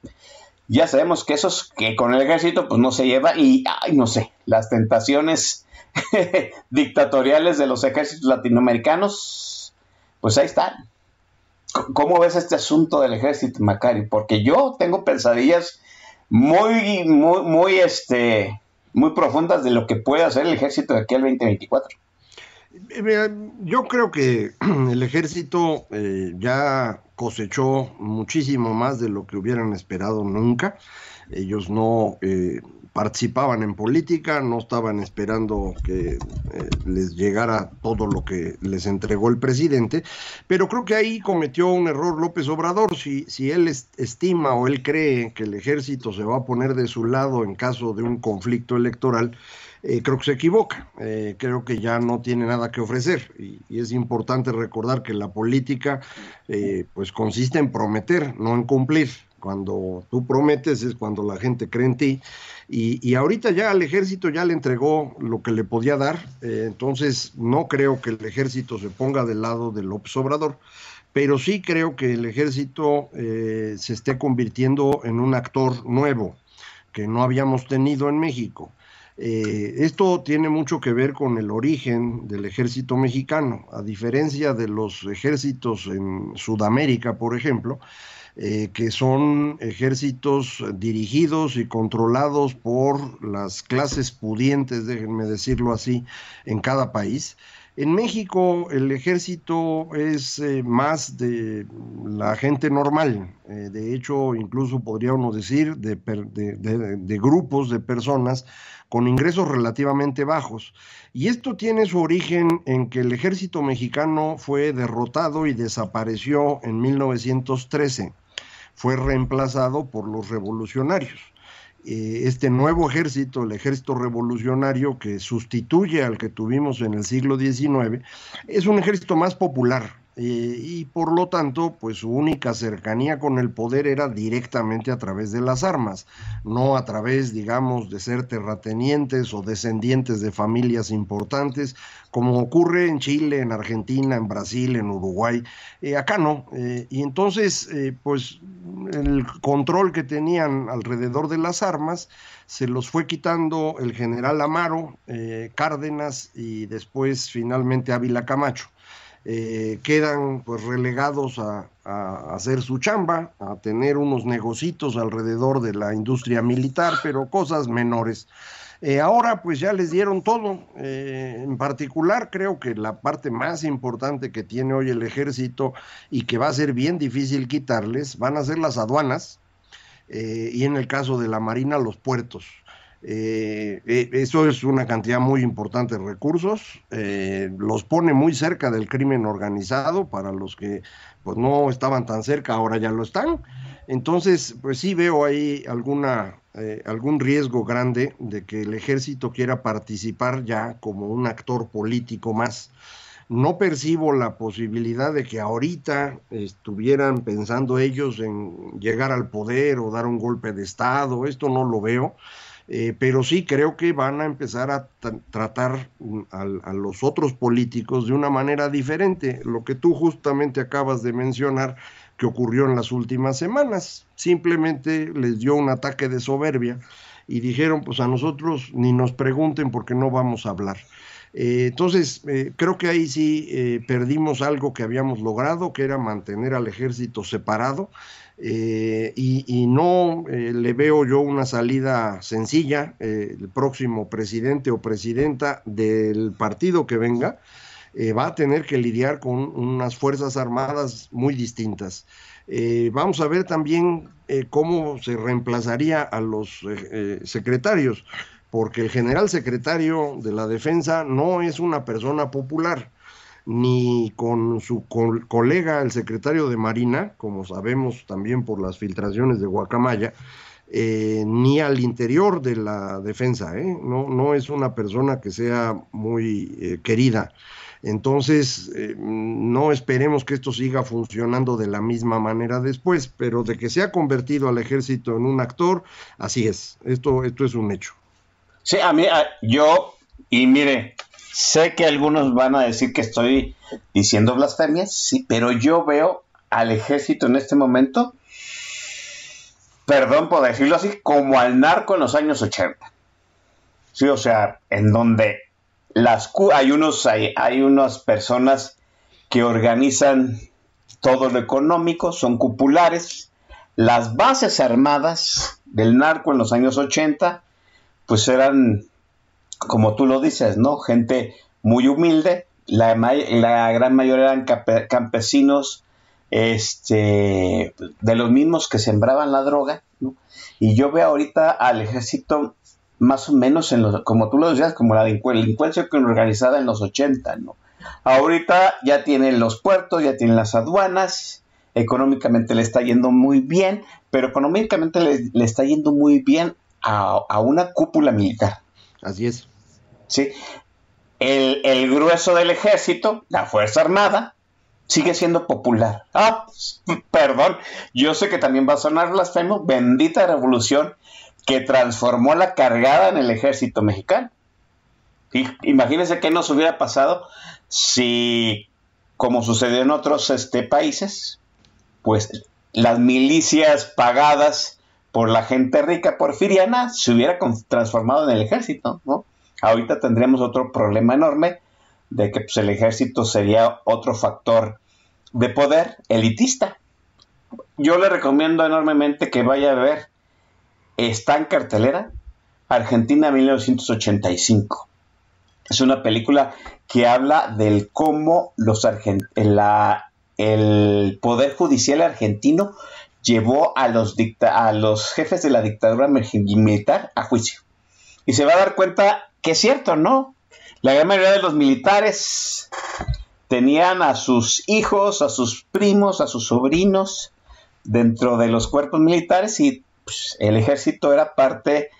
Ya sabemos que esos que con el ejército pues no se lleva y ay no sé las tentaciones dictatoriales de los ejércitos latinoamericanos pues ahí están. ¿cómo ves este asunto del ejército Macari? porque yo tengo pesadillas muy muy muy este muy profundas de lo que puede hacer el ejército de aquí al 2024 yo creo que el ejército eh, ya cosechó muchísimo más de lo que hubieran esperado nunca. Ellos no eh, participaban en política, no estaban esperando que eh, les llegara todo lo que les entregó el presidente, pero creo que ahí cometió un error López Obrador. Si, si él estima o él cree que el ejército se va a poner de su lado en caso de un conflicto electoral, eh, creo que se equivoca. Eh, creo que ya no tiene nada que ofrecer. Y, es importante recordar que la política pues consiste en prometer, no en cumplir. Cuando tú prometes es cuando la gente cree en ti. Y, y ahorita ya al ejército ya le entregó lo que le podía dar. entonces no creo que el ejército se ponga del lado del López Obrador pero sí creo que el ejército se esté convirtiendo en un actor nuevo que no habíamos tenido en México. Eh, esto tiene mucho que ver con el origen del ejército mexicano, a diferencia de los ejércitos en Sudamérica, por ejemplo, eh, que son ejércitos dirigidos y controlados por las clases pudientes, déjenme decirlo así, en cada país. En México el ejército es eh, más de la gente normal, de hecho incluso podríamos decir de, de grupos de personas con ingresos relativamente bajos. Y esto tiene su origen en que el ejército mexicano fue derrotado y desapareció en 1913. Fue reemplazado por los revolucionarios. Eh, este nuevo ejército, el ejército revolucionario que sustituye al que tuvimos en el siglo XIX, es un ejército más popular, eh, y por lo tanto, pues su única cercanía con el poder era directamente a través de las armas, no a través, digamos, de ser terratenientes o descendientes de familias importantes, como ocurre en Chile, en Argentina, en Brasil, en Uruguay. Eh, acá no. Eh, y entonces, pues el control que tenían alrededor de las armas se los fue quitando el general Amaro, Cárdenas y después finalmente Ávila Camacho. Eh, quedan pues relegados a, hacer su chamba, a tener unos negocitos alrededor de la industria militar, pero cosas menores. Eh, ahora pues ya les dieron todo. Eh, en particular creo que la parte más importante que tiene hoy el ejército y que va a ser bien difícil quitarles van a ser las aduanas y en el caso de la Marina los puertos. Eh, eh, eso es una cantidad muy importante de recursos, eh, los pone muy cerca del crimen organizado para los que pues no estaban tan cerca, ahora ya lo están. Entonces, pues sí veo ahí alguna, algún riesgo grande de que el ejército quiera participar ya como un actor político más. No percibo la posibilidad de que ahorita estuvieran pensando ellos en llegar al poder o dar un golpe de Estado, esto no lo veo. Eh, pero sí creo que van a empezar a tra- tratar a, los otros políticos de una manera diferente. Lo que tú justamente acabas de mencionar que ocurrió en las últimas semanas. Simplemente les dio un ataque de soberbia y dijeron, pues a nosotros ni nos pregunten porque no vamos a hablar. Eh, entonces, eh, creo que ahí sí perdimos algo que habíamos logrado, que era mantener al ejército separado. Eh, y, no eh, le veo yo una salida sencilla. eh, el próximo presidente o presidenta del partido que venga va a tener que lidiar con unas fuerzas armadas muy distintas. Vamos a ver también cómo se reemplazaría a los secretarios, porque el general secretario de la defensa no es una persona popular, ni con su col- colega, el secretario de Marina, como sabemos también por las filtraciones de Guacamaya, eh, ni al interior de la defensa, ¿eh? no, es una persona que sea muy eh, querida. Entonces, eh, no esperemos que esto siga funcionando de la misma manera después, pero de que se ha convertido al ejército en un actor, así es. Esto, esto es un hecho. Sí, a mí, yo, y mire, sé que algunos van a decir que estoy diciendo blasfemias, sí, pero yo veo al ejército en este momento, perdón por decirlo así, como al narco en los años 80. Sí, o sea, en donde las hay unos hay, hay unas personas que organizan todo lo económico, son cupulares. Las bases armadas del narco en los años 80 pues eran, como tú lo dices, ¿no? Gente muy humilde, la, la gran mayoría eran campesinos, este, de los mismos que sembraban la droga, ¿no? Y yo veo ahorita al ejército más o menos en los, como tú lo decías, como la delincu- delincuencia organizada en los 80, ¿no? Ahorita ya tienen los puertos, ya tienen las aduanas, económicamente le está yendo muy bien, pero económicamente le, está yendo muy bien a una cúpula militar. Así es. ¿sí? El, el grueso del ejército, la Fuerza Armada, sigue siendo popular. Ah, perdón, yo sé que también va a sonar blasfemo, bendita revolución que transformó la cargada en el ejército mexicano. Y imagínense qué nos hubiera pasado si, como sucedió en otros este, países, pues las milicias pagadas por la gente rica porfiriana se hubiera transformado en el ejército, ¿no? Ahorita tendríamos otro problema enorme de que pues, el ejército sería otro factor de poder elitista. Yo le recomiendo enormemente que vaya a ver, está en cartelera, Argentina 1985. Es una película que habla del cómo los argen- la- el poder judicial argentino llevó a los, dicta- a los jefes de la dictadura militar a juicio. Y se va a dar cuenta que es cierto, ¿no? La gran mayoría de los militares tenían a sus hijos, a sus primos, a sus sobrinos dentro de los cuerpos militares y pues, el ejército era parte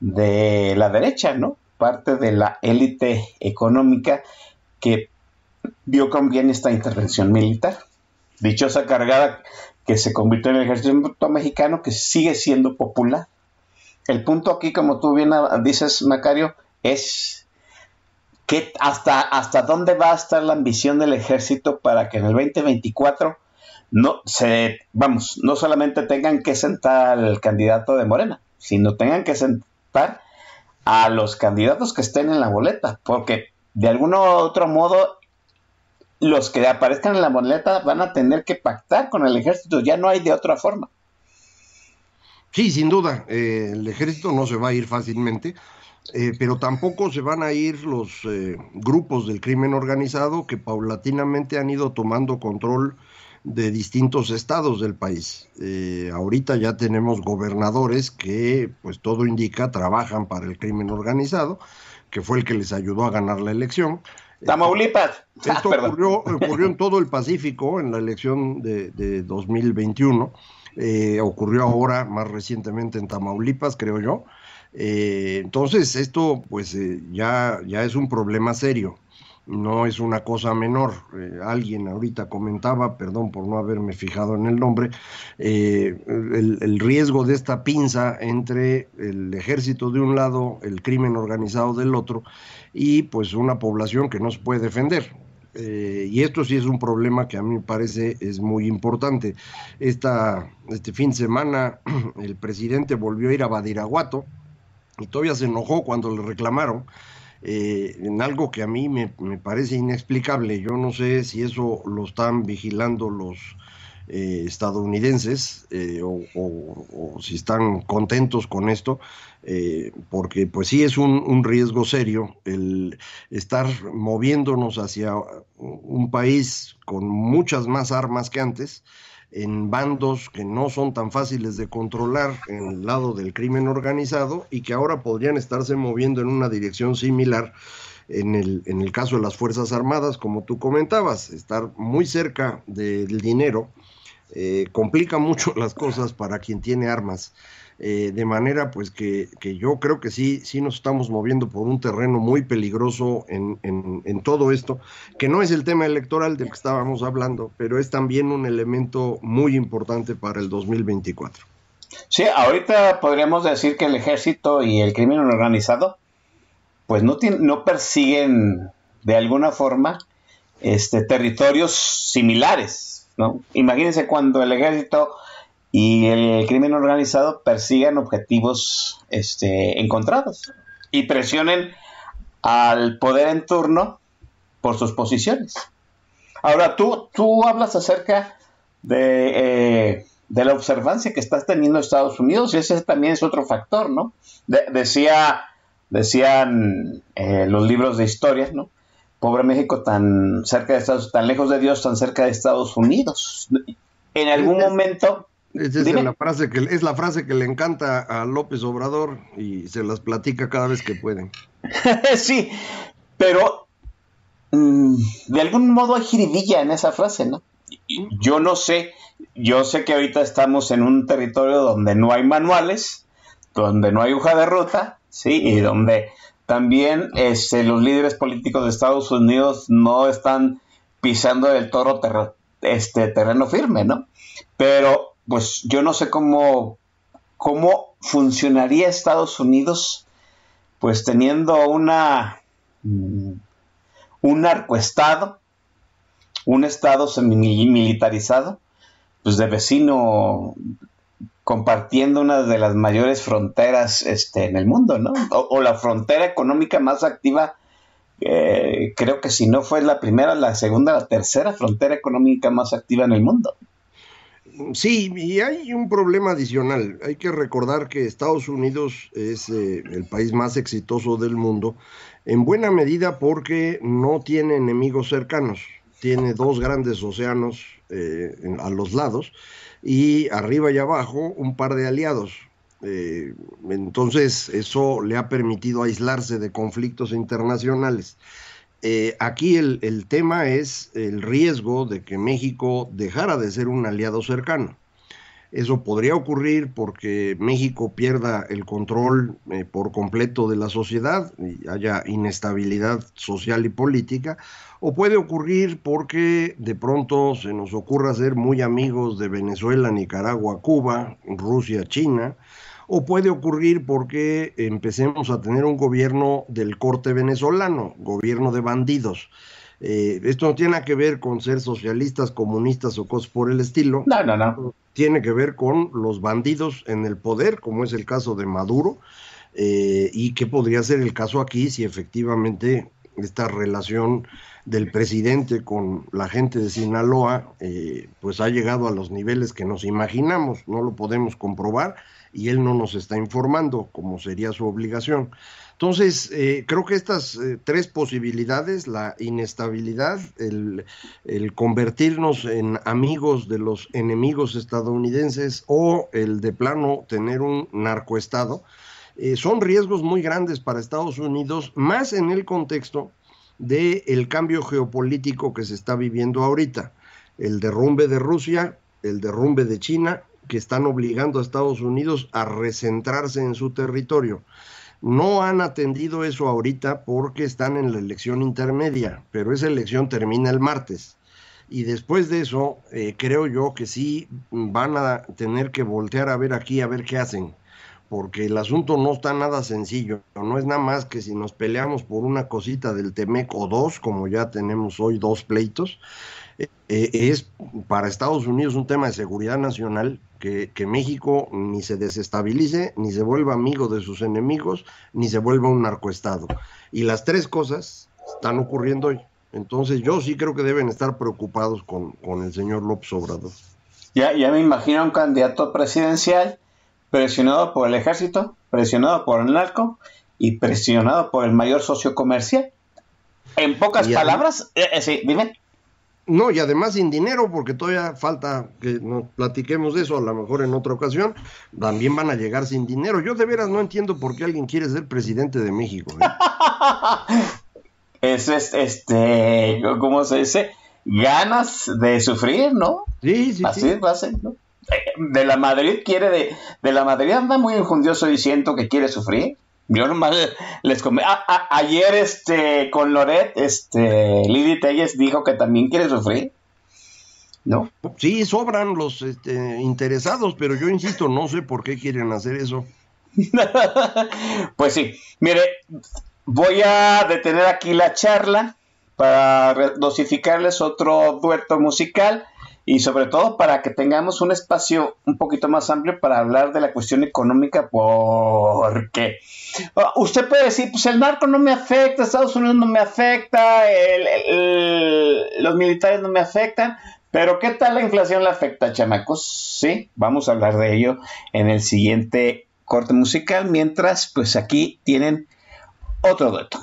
de la derecha, ¿no? Parte de la élite económica que vio con bien esta intervención militar. Dichosa cargada que se convirtió en el ejército mexicano que sigue siendo popular. El punto aquí, como tú bien dices, Macario, es que hasta, hasta dónde va a estar la ambición del ejército para que en el 2024 no se, vamos, no solamente tengan que sentar al candidato de Morena, sino tengan que sentar a los candidatos que estén en la boleta, porque de algún otro modo los que aparezcan en la boleta van a tener que pactar con el ejército, ya no hay de otra forma. Sí, sin duda, eh, el ejército no se va a ir fácilmente, eh, pero tampoco se van a ir los eh, grupos del crimen organizado que paulatinamente han ido tomando control de distintos estados del país. Eh, ahorita ya tenemos gobernadores que, pues todo indica, trabajan para el crimen organizado, que fue el que les ayudó a ganar la elección. Tamaulipas. Esto Ah, ocurrió, ocurrió en todo el Pacífico en la elección de, de 2021. eh, ocurrió ahora más recientemente en Tamaulipas, creo yo. Eh, entonces, esto pues eh, ya, ya es un problema serio. No es una cosa menor. Eh, alguien ahorita comentaba, perdón por no haberme fijado en el nombre, eh, el, riesgo de esta pinza entre el ejército de un lado, el crimen organizado del otro, y pues una población que no se puede defender. Eh, y esto sí es un problema que a mí me parece es muy importante. Esta, este fin de semana el presidente volvió a ir a Badiraguato y todavía se enojó cuando le reclamaron eh, en algo que a mí me, parece inexplicable. Yo no sé si eso lo están vigilando los eh, estadounidenses eh, o, si están contentos con esto, porque pues sí es un, riesgo serio el estar moviéndonos hacia un país con muchas más armas que antes en bandos que no son tan fáciles de controlar en el lado del crimen organizado y que ahora podrían estarse moviendo en una dirección similar en el, en el caso de las Fuerzas Armadas, como tú comentabas, estar muy cerca del dinero eh, complica mucho las cosas para quien tiene armas. Eh, de manera pues que, que, yo creo que sí, sí nos estamos moviendo por un terreno muy peligroso en, en, todo esto, que no es el tema electoral del que estábamos hablando, pero es también un elemento muy importante para el 2024. Sí, ahorita podríamos decir que el ejército y el crimen organizado pues no, no persiguen de alguna forma este, territorios similares, ¿no? Imagínense cuando el ejército y el crimen organizado persigan objetivos este, encontrados y presionen al poder en turno por sus posiciones. Ahora, tú, tú hablas acerca de, eh, de la observancia que está teniendo Estados Unidos y ese también es otro factor, ¿no? De, decía, decían eh, los libros de historia, ¿no? Pobre México tan cerca de Estados tan lejos de Dios, tan cerca de Estados Unidos. En algún momento esa es la, frase que, es la frase que le encanta a López Obrador y se las platica cada vez que pueden. sí, pero mmm, de algún modo hay jiribilla en esa frase, ¿no? Yo no sé, yo sé que ahorita estamos en un territorio donde no hay manuales, donde no hay hoja de ruta, ¿sí? Y donde también este, los líderes políticos de Estados Unidos no están pisando el toro ter este, terreno firme, ¿no? Pero pues yo no sé cómo, cómo funcionaría Estados Unidos, pues teniendo una un narcoestado, un estado semi-militarizado, pues de vecino compartiendo una de las mayores fronteras este, en el mundo, ¿no? O, o la frontera económica más activa, eh, creo que si no fue la primera, la segunda, la tercera frontera económica más activa en el mundo. Sí, y hay un problema adicional. Hay que recordar que Estados Unidos es eh, el país más exitoso del mundo, en buena medida porque no tiene enemigos cercanos. Tiene dos grandes océanos eh, a los lados y arriba y abajo un par de aliados. Eh, entonces, eso le ha permitido aislarse de conflictos internacionales. Eh, aquí el, tema es el riesgo de que México dejara de ser un aliado cercano. Eso podría ocurrir porque México pierda el control eh, por completo de la sociedad y haya inestabilidad social y política, o puede ocurrir porque de pronto se nos ocurra ser muy amigos de Venezuela, Nicaragua, Cuba, Rusia, China, o puede ocurrir porque empecemos a tener un gobierno del corte venezolano, gobierno de bandidos. Eh, esto no tiene nada que ver con ser socialistas, comunistas o cosas por el estilo. No, no, no. Tiene que ver con los bandidos en el poder, como es el caso de Maduro, eh, y que podría ser el caso aquí si efectivamente esta relación del presidente con la gente de Sinaloa, eh, pues ha llegado a los niveles que nos imaginamos, no lo podemos comprobar, y él no nos está informando como sería su obligación. Entonces, eh, creo que estas eh, tres posibilidades, la inestabilidad, el, convertirnos en amigos de los enemigos estadounidenses o el de plano tener un narcoestado, eh, son riesgos muy grandes para Estados Unidos, más en el contexto del el cambio geopolítico que se está viviendo ahorita. El derrumbe de Rusia, el derrumbe de China, que están obligando a Estados Unidos a recentrarse en su territorio. No han atendido eso ahorita porque están en la elección intermedia, pero esa elección termina el martes. Y después de eso, eh, creo yo que sí van a tener que voltear a ver aquí, a ver qué hacen porque el asunto no está nada sencillo, no es nada más que si nos peleamos por una cosita del Temec o dos, como ya tenemos hoy dos pleitos, eh, eh, es para Estados Unidos un tema de seguridad nacional que, que, México ni se desestabilice, ni se vuelva amigo de sus enemigos, ni se vuelva un narcoestado. Y las tres cosas están ocurriendo hoy. Entonces yo sí creo que deben estar preocupados con, con el señor López Obrador. Ya, ya me imagino un candidato presidencial presionado por el ejército, presionado por el narco y presionado por el mayor socio comercial. En pocas palabras, eh, eh, sí, dime. No, y además sin dinero, porque todavía falta que nos platiquemos de eso, a lo mejor en otra ocasión, también van a llegar sin dinero. Yo de veras no entiendo por qué alguien quiere ser presidente de México. ¿eh? Es, es, este, ¿cómo se dice? Ganas de sufrir, ¿no? Sí, sí, Así sí. va a ser, ¿no? De la Madrid quiere de, de la Madrid anda muy injundioso diciendo que quiere sufrir. Yo nomás les come. a- a- ayer este con Loret, este Lili Telles dijo que también quiere sufrir. ¿No? Sí, sobran los este, interesados, pero yo insisto, no sé por qué quieren hacer eso. Pues sí, mire, voy a detener aquí la charla para dosificarles otro dueto musical y sobre todo para que tengamos un espacio un poquito más amplio para hablar de la cuestión económica porque ah, usted puede decir, pues el narco no me afecta, Estados Unidos no me afecta, los militares no me afectan, pero ¿qué tal la inflación le afecta, chamacos? Sí, vamos a hablar de ello en el siguiente corte musical, mientras pues aquí tienen otro dueto.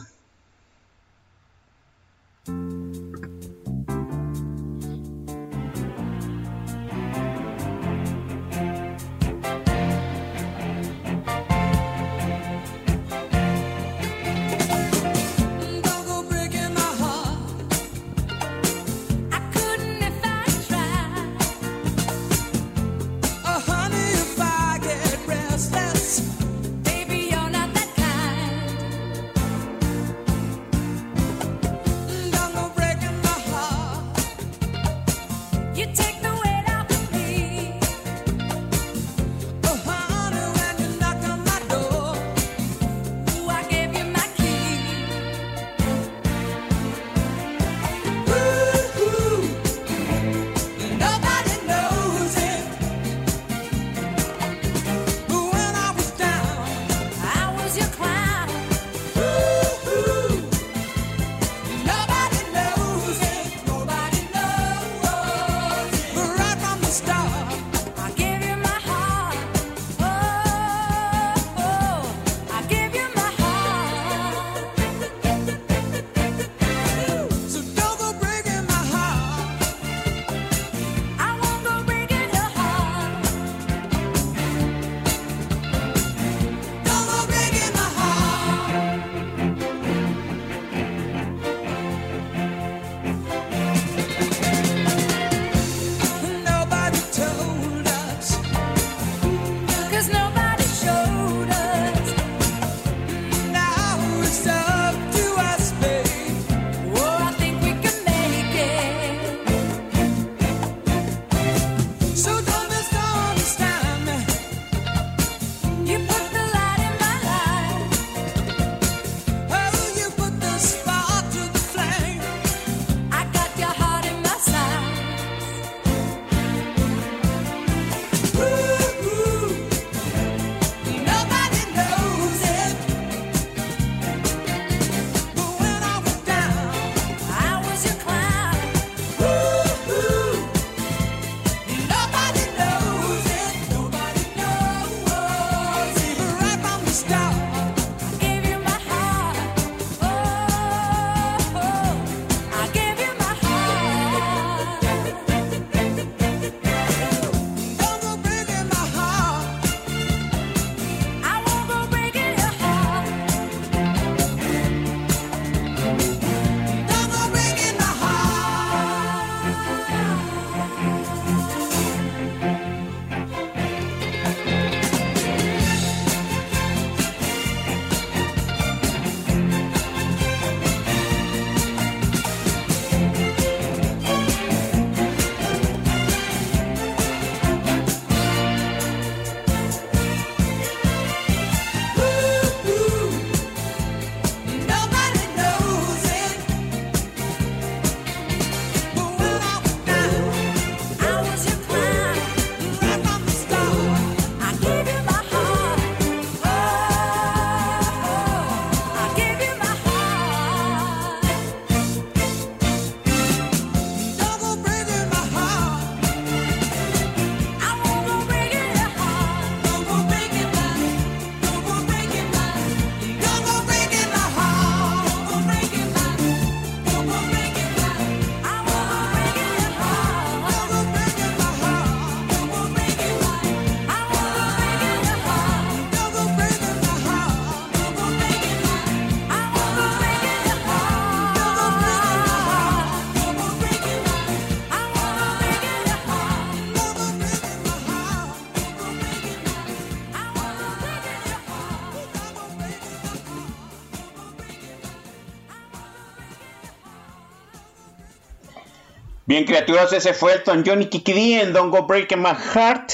Bien, criaturas, ese fue Elton John y Kiki D en Don't Go Breaking My Heart.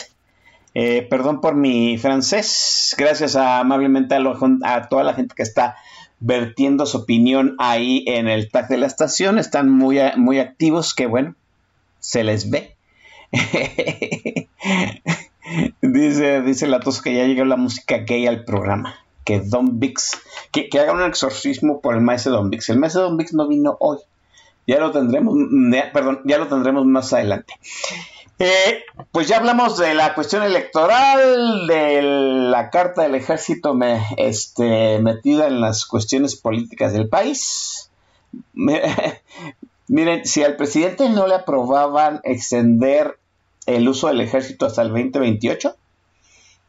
Eh, perdón por mi francés. Gracias a, amablemente a, toda la gente que está vertiendo su opinión ahí en el tag de la estación. Están muy, muy activos, que bueno, se les ve. dice, dice la tos que ya llegó la música gay al programa. Que Don Vix, que, que haga un exorcismo por el maestro Don Vix. El maestro Don Vix no vino hoy. Ya lo tendremos, ya- perdón, ya lo tendremos más adelante. Eh, pues ya hablamos de la cuestión electoral, de la carta del ejército este, metida en las cuestiones políticas del país. Miren, si al presidente no le aprobaban extender el uso del ejército hasta el 2028,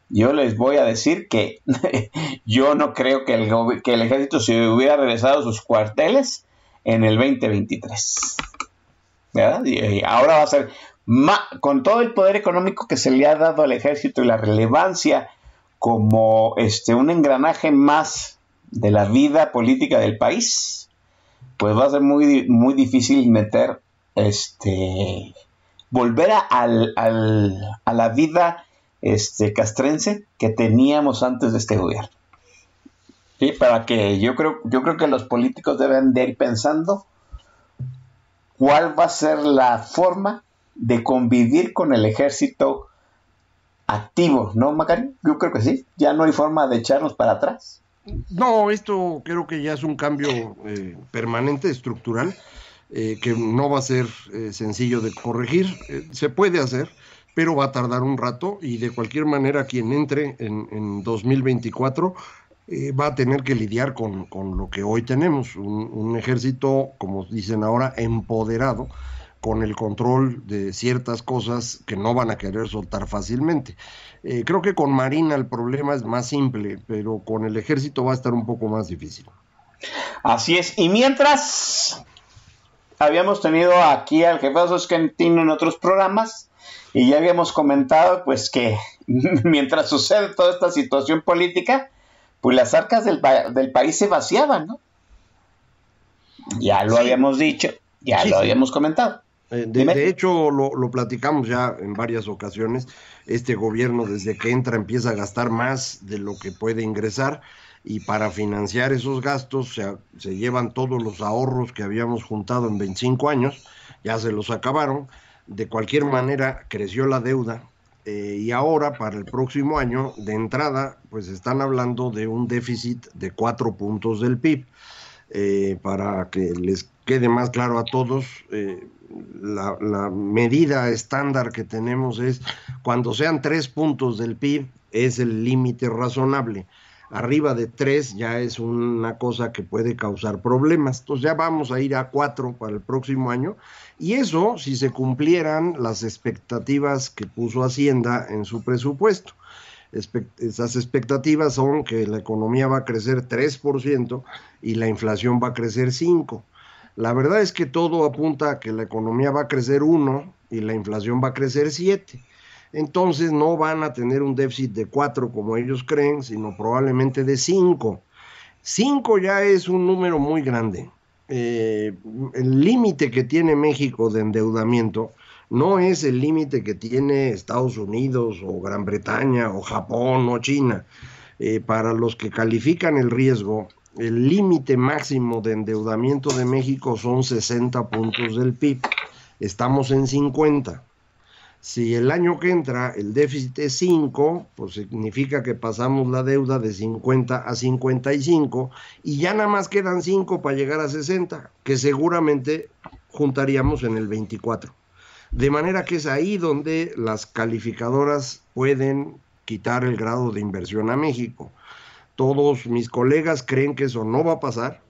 yo les voy a decir que yo no creo que el, que el ejército se hubiera regresado a sus cuarteles en el 2023. ¿Verdad? Ahora va a ser, con todo el poder económico que se le ha dado al ejército y la relevancia como este, un engranaje más de la vida política del país, pues va a ser muy, muy difícil meter, este, volver a, al- al- a la vida este, castrense que teníamos antes de este gobierno. Sí, para que yo creo, yo creo que los políticos deben de ir pensando cuál va a ser la forma de convivir con el ejército activo, ¿no, Macari? Yo creo que sí. Ya no hay forma de echarnos para atrás. No, esto creo que ya es un cambio eh, permanente, estructural, eh, que no va a ser eh, sencillo de corregir. Eh, se puede hacer, pero va a tardar un rato y de cualquier manera quien entre en, en 2024 eh, va a tener que lidiar con, con lo que hoy tenemos, un, ejército, como dicen ahora, empoderado con el control de ciertas cosas que no van a querer soltar fácilmente. Eh, creo que con Marina el problema es más simple, pero con el ejército va a estar un poco más difícil. Así es. Y mientras habíamos tenido aquí al jefe Esquentino en otros programas y ya habíamos comentado pues que mientras sucede toda esta situación política, pues las arcas del, del país se vaciaban, ¿no? Ya lo Sí. habíamos dicho, ya Sí, lo sí. habíamos comentado. Eh, De, hecho, lo, lo platicamos ya en varias ocasiones. Este gobierno, desde que entra, empieza a gastar más de lo que puede ingresar y para financiar esos gastos se, se llevan todos los ahorros que habíamos juntado en 25 años, ya se los acabaron. De cualquier manera, creció la deuda eh, y ahora, para el próximo año, de entrada, pues están hablando de un déficit de 4 puntos del PIB. Eh, para que les quede más claro a todos, eh, la, la medida estándar que tenemos es cuando sean tres puntos del PIB es el límite razonable. Arriba de tres ya es una cosa que puede causar problemas. Entonces ya vamos a ir a cuatro para el próximo año. Y eso si se cumplieran las expectativas que puso Hacienda en su presupuesto. Esas expectativas son que la economía va a crecer 3% y la inflación va a crecer 5%. La verdad es que todo apunta a que la economía va a crecer 1 y la inflación va a crecer 7. Entonces no van a tener un déficit de 4 como ellos creen, sino probablemente de 5. 5 ya es un número muy grande. Eh, el límite que tiene México de endeudamiento no es el límite que tiene Estados Unidos o Gran Bretaña o Japón o China. Eh, para los que califican el riesgo, el límite máximo de endeudamiento de México son 60 puntos del PIB. Estamos en 50. Si el año que entra el déficit es 5, pues significa que pasamos la deuda de 50 a 55 y ya nada más quedan 5 para llegar a 60, que seguramente juntaríamos en el 24. De manera que es ahí donde las calificadoras pueden quitar el grado de inversión a México. Todos mis colegas creen que eso no va a pasar,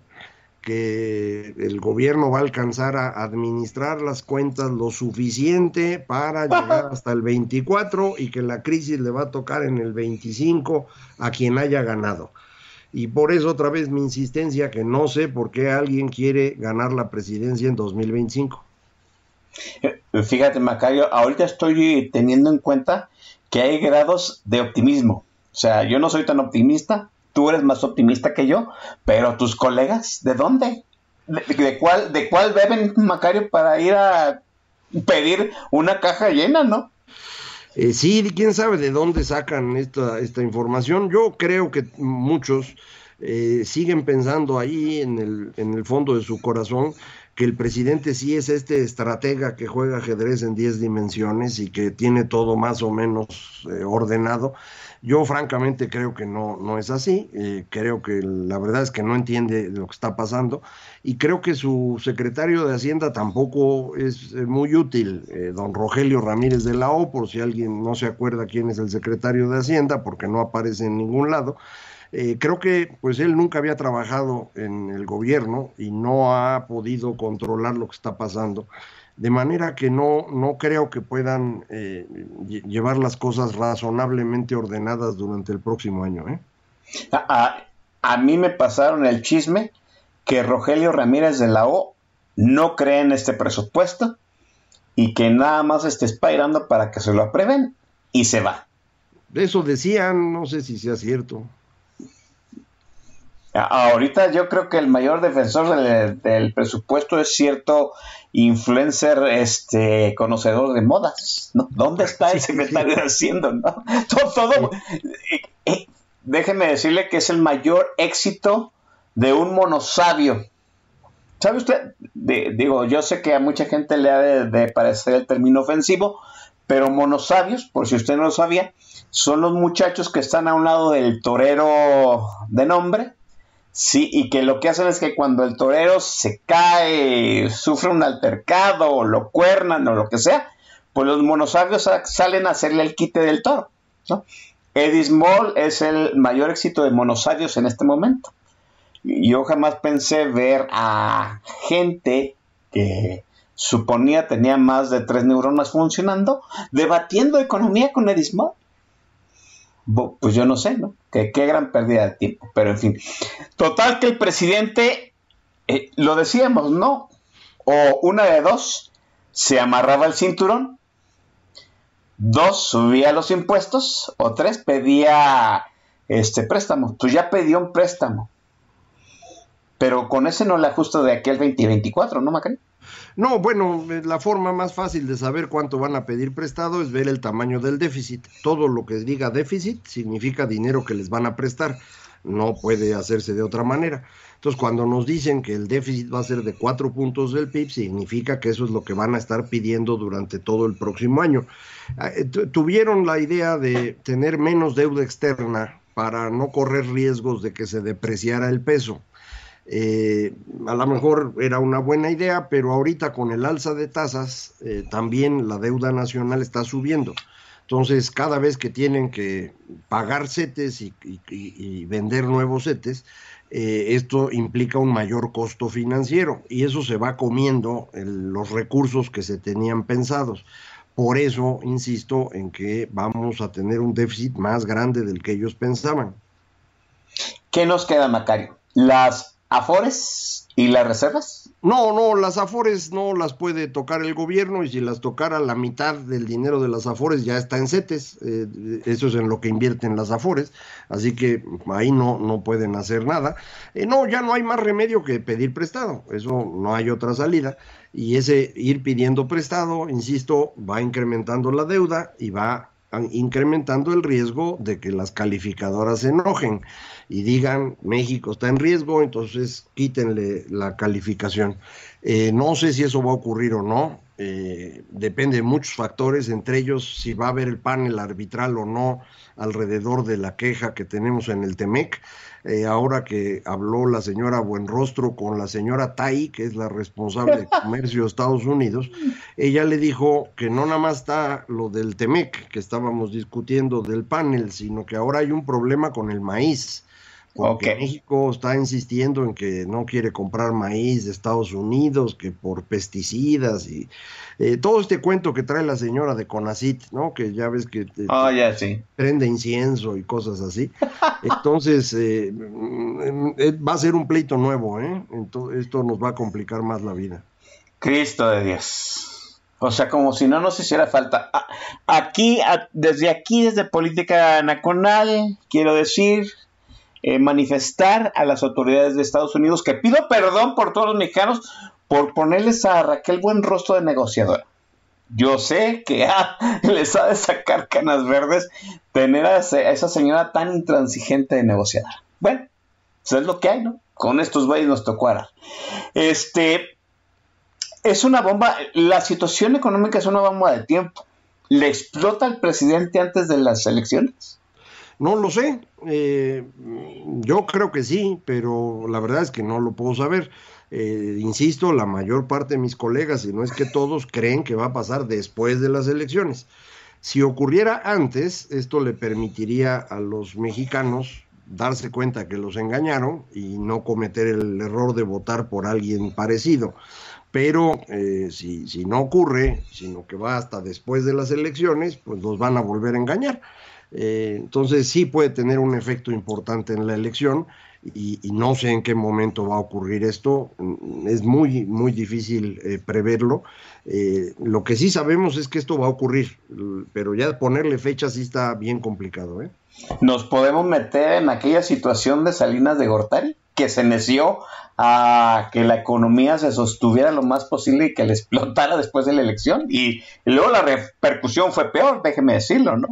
que el gobierno va a alcanzar a administrar las cuentas lo suficiente para llegar hasta el 24 y que la crisis le va a tocar en el 25 a quien haya ganado. Y por eso otra vez mi insistencia que no sé por qué alguien quiere ganar la presidencia en 2025. Eh, Fíjate, Macario, ahorita estoy teniendo en cuenta que hay grados de optimismo. O sea, yo no soy tan optimista, tú eres más optimista que yo, pero tus colegas, ¿de dónde? ¿De, cuál, de cuál beben, Macario, para ir a pedir una caja llena, ¿no? Eh, sí, quién sabe de dónde sacan esta, esta información. Yo creo que muchos eh, siguen pensando ahí en el, en el fondo de su corazón que el presidente sí es este estratega que juega ajedrez en 10 dimensiones y que tiene todo más o menos eh, ordenado. Yo francamente creo que no, no es así, eh, creo que la verdad es que no entiende lo que está pasando y creo que su secretario de Hacienda tampoco es eh, muy útil, eh, don Rogelio Ramírez de la O, por si alguien no se acuerda quién es el secretario de Hacienda, porque no aparece en ningún lado. Eh, creo que pues él nunca había trabajado en el gobierno y no ha podido controlar lo que está pasando de manera que no, no creo que puedan eh, lle- llevar las cosas razonablemente ordenadas durante el próximo año. ¿eh? A, a- a mí me pasaron el chisme que Rogelio Ramírez de la O no cree en este presupuesto y que nada más está esperando para que se lo aprueben y se va. Eso decían, no sé si sea cierto. Ahorita yo creo que el mayor defensor del, del presupuesto es cierto influencer este conocedor de modas. ¿no? ¿Dónde está el secretario de Hacienda? ¿no? Todo, todo- eh, eh, déjeme decirle que es el mayor éxito de un monosabio. ¿Sabe usted? De- digo, yo sé que a mucha gente le ha de, de parecer el término ofensivo, pero monosabios, por si usted no lo sabía, son los muchachos que están a un lado del torero de nombre, Sí, y que lo que hacen es que cuando el torero se cae, sufre un altercado, o lo cuernan, o lo que sea, pues los monosabios sa- salen a hacerle el quite del toro. ¿no? Eddie Small es el mayor éxito de monosabios en este momento. Yo jamás pensé ver a gente que suponía tenía más de tres neuronas funcionando, debatiendo economía con Eddie Small. Pues yo no sé, ¿no? Que qué gran pérdida de tiempo, pero en fin. Total que el presidente, eh, lo decíamos, ¿no? O una de dos, se amarraba el cinturón, dos, subía los impuestos, o tres, pedía este préstamo. Pues ya pidió un préstamo. Pero con ese no le ajusta de aquí al 2024, ¿no, Macri? No, bueno, eh, la forma más fácil de saber cuánto van a pedir prestado es ver el tamaño del déficit. Todo lo que diga déficit significa dinero que les van a prestar. No puede hacerse de otra manera. Entonces, cuando nos dicen que el déficit va a ser de cuatro puntos del PIB, significa que eso es lo que van a estar pidiendo durante todo el próximo año. Ah, eh, tu- Tuvieron la idea de tener menos deuda externa para no correr riesgos de que se depreciara el peso. Eh, a lo mejor era una buena idea, pero ahorita con el alza de tasas, eh, también la deuda nacional está subiendo. Entonces, cada vez que tienen que pagar CETES y, vender nuevos CETES, eh, esto implica un mayor costo financiero y eso se va comiendo los recursos que se tenían pensados. Por eso, insisto en que vamos a tener un déficit más grande del que ellos pensaban. ¿Qué nos queda, Macario? ¿Las afores y las reservas? No, no, las afores no las puede tocar el gobierno y si las tocara la mitad del dinero de las afores ya está en CETES, eh, eso es en lo que invierten las afores, así que ahí no, no pueden hacer nada. Eh, no, ya no hay más remedio que pedir prestado, eso no hay otra salida y ese ir pidiendo prestado, insisto, va incrementando la deuda y va a- incrementando el riesgo de que las calificadoras se enojen y digan México está en riesgo, entonces quítenle la calificación. Eh, no sé si eso va a ocurrir o no, eh, depende de muchos factores, entre ellos si va a haber el panel arbitral o no alrededor de la queja que tenemos en el TEMEC. Eh, ahora que habló la señora Buenrostro con la señora Tai, que es la responsable de comercio de Estados Unidos, ella le dijo que no nada más está lo del TEMEC que estábamos discutiendo del panel, sino que ahora hay un problema con el maíz. Porque Ok. México está insistiendo en que no quiere comprar maíz de Estados Unidos, que por pesticidas y eh, todo este cuento que trae la señora de Conacit, ¿no? Que ya ves que te- Ah, sí. prende incienso y cosas así. Entonces, eh, mm, eh, va a ser un pleito nuevo, ¿eh? Entonces, esto nos va a complicar más la vida. Cristo de Dios. O sea, como si no nos hiciera falta. Aquí, desde aquí, desde Política Nacional, quiero decir, eh, manifestar a las autoridades de Estados Unidos que pido perdón por todos los mexicanos por ponerles a Raquel buen rostro de negociadora. Yo sé que ah, les ha de sacar canas verdes tener a, esa señora tan intransigente de negociadora. Bueno, pues es lo que hay, ¿no? Con estos güeyes nos tocó arar. Este, es una bomba, la situación económica es una bomba de tiempo. ¿Le explota al presidente antes de las elecciones? No lo sé, eh, yo creo que sí, pero la verdad es que no lo puedo saber. Eh, insisto, la mayor parte de mis colegas, si no es que todos, creen que va a pasar después de las elecciones. Si ocurriera antes, esto le permitiría a los mexicanos darse cuenta que los engañaron y no cometer el error de votar por alguien parecido. Pero eh, si, si no ocurre, sino que va hasta después de las elecciones, pues los van a volver a engañar. Eh, entonces sí puede tener un efecto importante en la elección y, no sé en qué momento va a ocurrir esto. Mm, Es muy, muy difícil eh, preverlo. Eh, lo que sí sabemos es que esto va a ocurrir, pero ya ponerle fecha sí está bien complicado. ¿eh? ¿Nos podemos meter en aquella situación de Salinas de Gortari? Que se neció a que la economía se sostuviera lo más posible y que le explotara después de la elección. Y, y luego la repercusión fue peor, déjeme decirlo, ¿no?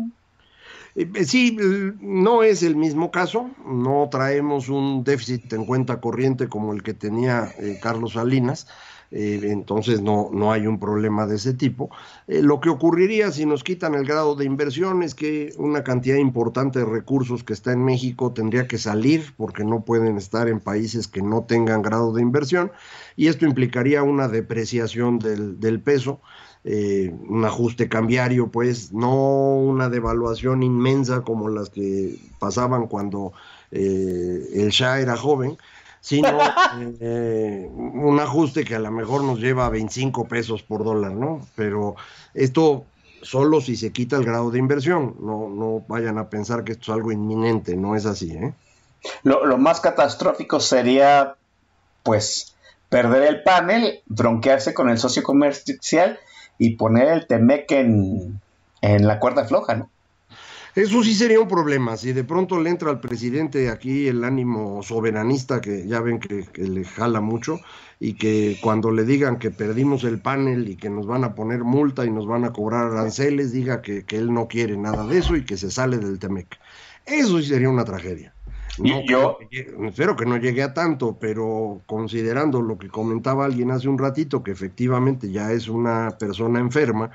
Eh, Sí, no es el mismo caso, no traemos un déficit en cuenta corriente como el que tenía eh, Carlos Salinas, eh, entonces no, no hay un problema de ese tipo. Lo que ocurriría si nos quitan el grado de inversión es que una cantidad importante de recursos que está en México tendría que salir porque no pueden estar en países que no tengan grado de inversión. Y esto implicaría una depreciación del, del peso eh, un ajuste cambiario, pues no una devaluación inmensa como las que pasaban cuando eh, el Shah era joven, sino eh, un ajuste que a lo mejor nos lleva a 25 pesos por dólar, ¿no? Pero esto solo si se quita el grado de inversión, no, no vayan a pensar que esto es algo inminente, no es así, ¿eh? Lo, lo más catastrófico sería, pues, perder el panel, bronquearse con el socio comercial y poner el Temec en, en la cuerda floja, ¿no? Eso sí sería un problema. Si de pronto le entra al presidente aquí el ánimo soberanista, que ya ven que, le jala mucho, y que cuando le digan que perdimos el panel y que nos van a poner multa y nos van a cobrar aranceles, diga que, que él no quiere nada de eso y que se sale del Temec. Eso sí sería una tragedia. No Y yo- espero que no llegue a tanto, pero considerando lo que comentaba alguien hace un ratito, que efectivamente ya es una persona enferma,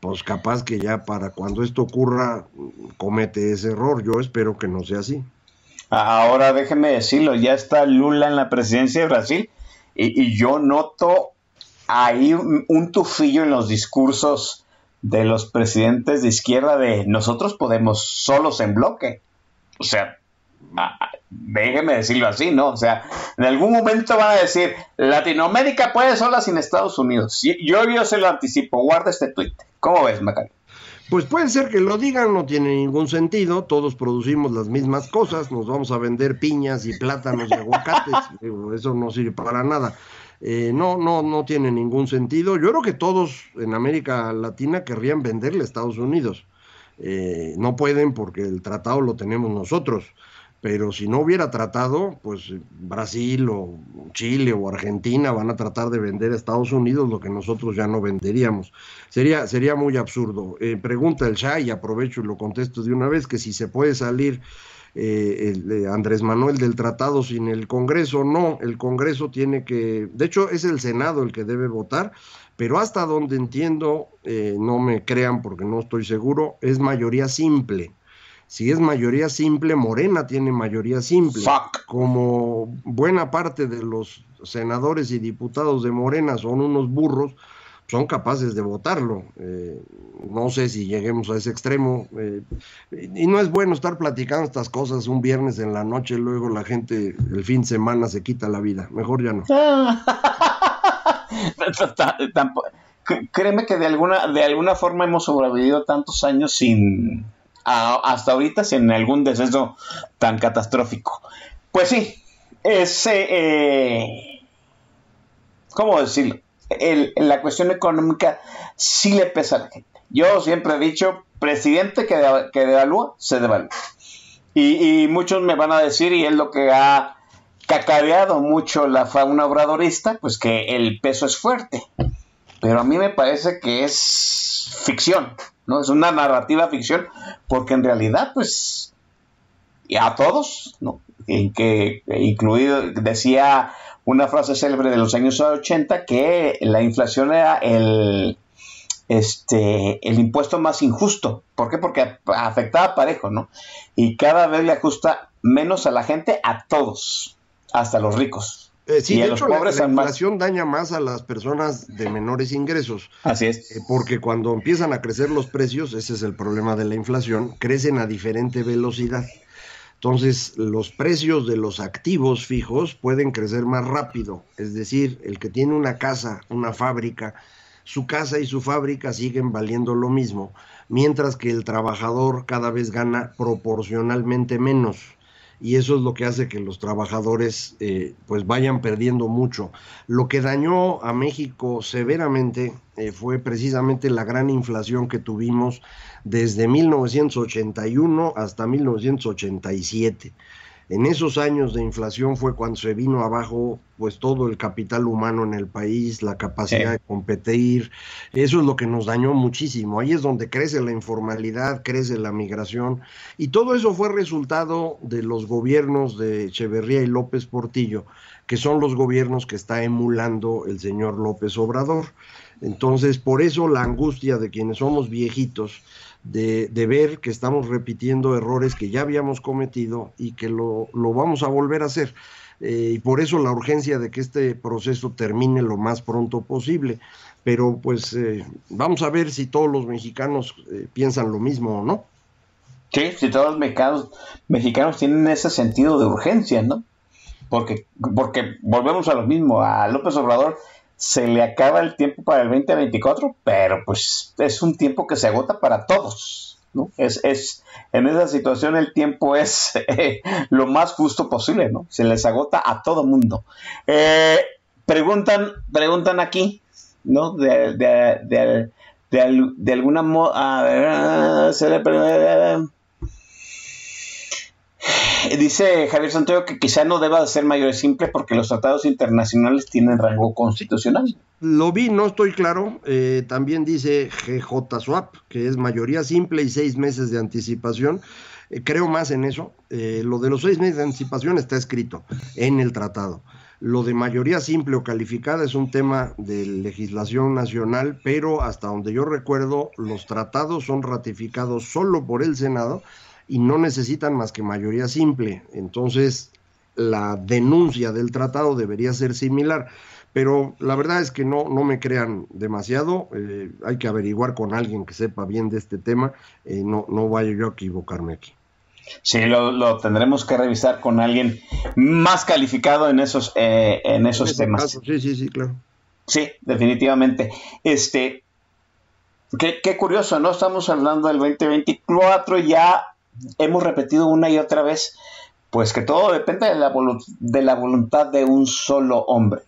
pues capaz que ya para cuando esto ocurra comete ese error. Yo espero que no sea así. Ahora déjeme decirlo, ya está Lula en la presidencia de Brasil y, y yo noto ahí un, tufillo en los discursos de los presidentes de izquierda de nosotros podemos solos en bloque. O sea, déjeme decirlo así, ¿no? O sea, en algún momento van a decir, Latinoamérica puede sola sin Estados Unidos. Yo, yo se lo anticipo, guarda este tweet. ¿Cómo ves, Macario? Pues puede ser que lo digan, no tiene ningún sentido, todos producimos las mismas cosas, nos vamos a vender piñas y plátanos y aguacates, eso no sirve para nada. Eh, no, no, no tiene ningún sentido. Yo creo que todos en América Latina querrían venderle a Estados Unidos. Eh, no pueden porque el tratado lo tenemos nosotros. Pero si no hubiera tratado, pues eh, Brasil o Chile o Argentina van a tratar de vender a Estados Unidos lo que nosotros ya no venderíamos. Sería, sería muy absurdo. Eh, pregunta el Shah y aprovecho y lo contesto de una vez que si se puede salir eh, el, Andrés Manuel del tratado sin el Congreso. No, el Congreso tiene que, de hecho es el Senado el que debe votar, pero hasta donde entiendo, eh, no me crean porque no estoy seguro, es mayoría simple. Si es mayoría simple, Morena tiene mayoría simple. Fuck. Como buena parte de los senadores y diputados de Morena son unos burros, son capaces de votarlo. Eh, no sé si lleguemos a ese extremo. eh, y no es bueno estar platicando estas cosas un viernes en la noche, luego la gente el fin de semana se quita la vida. Mejor ya no. Créeme que de alguna, de alguna forma hemos sobrevivido tantos años sin, hasta ahorita sin algún deceso tan catastrófico. Pues sí, ese, eh, ¿cómo decirlo? La cuestión económica sí le pesa a la gente. Yo siempre he dicho, presidente que, que devalúa, se devalúa. Y, y muchos me van a decir, y es lo que ha cacareado mucho la fauna obradorista, pues que el peso es fuerte. pero a mí me parece que es ficción, ¿no? Es una narrativa ficción, porque en realidad, pues, a todos, ¿no? En que incluido, decía una frase célebre de los años 80 que la inflación era el, este, el impuesto más injusto. ¿Por qué? Porque afectaba parejo, ¿no? Y cada vez le ajusta menos a la gente, a todos, hasta los ricos. Eh, sí, de hecho, la, más. inflación daña más a las personas de menores ingresos. Así es. Eh, Porque cuando empiezan a crecer los precios, ese es el problema de la inflación, crecen a diferente velocidad. Entonces, los precios de los activos fijos pueden crecer más rápido. Es decir, el que tiene una casa, una fábrica, su casa y su fábrica siguen valiendo lo mismo, mientras que el trabajador cada vez gana proporcionalmente menos. Y eso es lo que hace que los trabajadores eh, pues vayan perdiendo mucho. Lo que dañó a México severamente eh, fue precisamente la gran inflación que tuvimos desde 1981 hasta 1987. En esos años de inflación fue cuando se vino abajo pues todo el capital humano en el país, la capacidad Sí. de competir. Eso es lo que nos dañó muchísimo. Ahí es donde crece la informalidad, crece la migración y todo eso fue resultado de los gobiernos de Echeverría y López Portillo, que son los gobiernos que está emulando el señor López Obrador. Entonces, por eso la angustia de quienes somos viejitos, de, ver que estamos repitiendo errores que ya habíamos cometido y que lo, lo vamos a volver a hacer. Eh, y por eso la urgencia de que este proceso termine lo más pronto posible. Pero pues eh, vamos a ver si todos los mexicanos eh, piensan lo mismo o no. Sí, si todos los mexicanos, mexicanos tienen ese sentido de urgencia, ¿no? Porque, porque volvemos a lo mismo, a López Obrador se le acaba el tiempo para el 2024, pero pues es un tiempo que se agota para todos, ¿no? Es, es, en esa situación el tiempo es lo más justo posible, ¿no? Se les agota a todo mundo. Eh, preguntan, preguntan aquí, ¿no? De, de, de, de, al- de alguna modo, a ver, se le Dice Javier Santiago que quizá no deba de ser mayor simple porque los tratados internacionales tienen rango constitucional. Lo vi, no estoy claro. Eh, también dice GJ Swap, que es mayoría simple y seis meses de anticipación. Eh, creo más en eso. Eh, lo de los seis meses de anticipación está escrito en el tratado. Lo de mayoría simple o calificada es un tema de legislación nacional, pero hasta donde yo recuerdo, los tratados son ratificados solo por el Senado y no necesitan más que mayoría simple. Entonces, la denuncia del tratado debería ser similar. Pero la verdad es que no, no me crean demasiado. eh, hay que averiguar con alguien que sepa bien de este tema. eh, no, no vaya yo a equivocarme aquí. Sí, lo, lo tendremos que revisar con alguien más calificado en esos, eh, en esos En temas. caso, sí, sí, sí, claro. Sí, definitivamente. Este, qué, qué curioso, ¿no? Estamos hablando del 2024 y ya hemos repetido una y otra vez, pues que todo depende de la, de la voluntad de un solo hombre.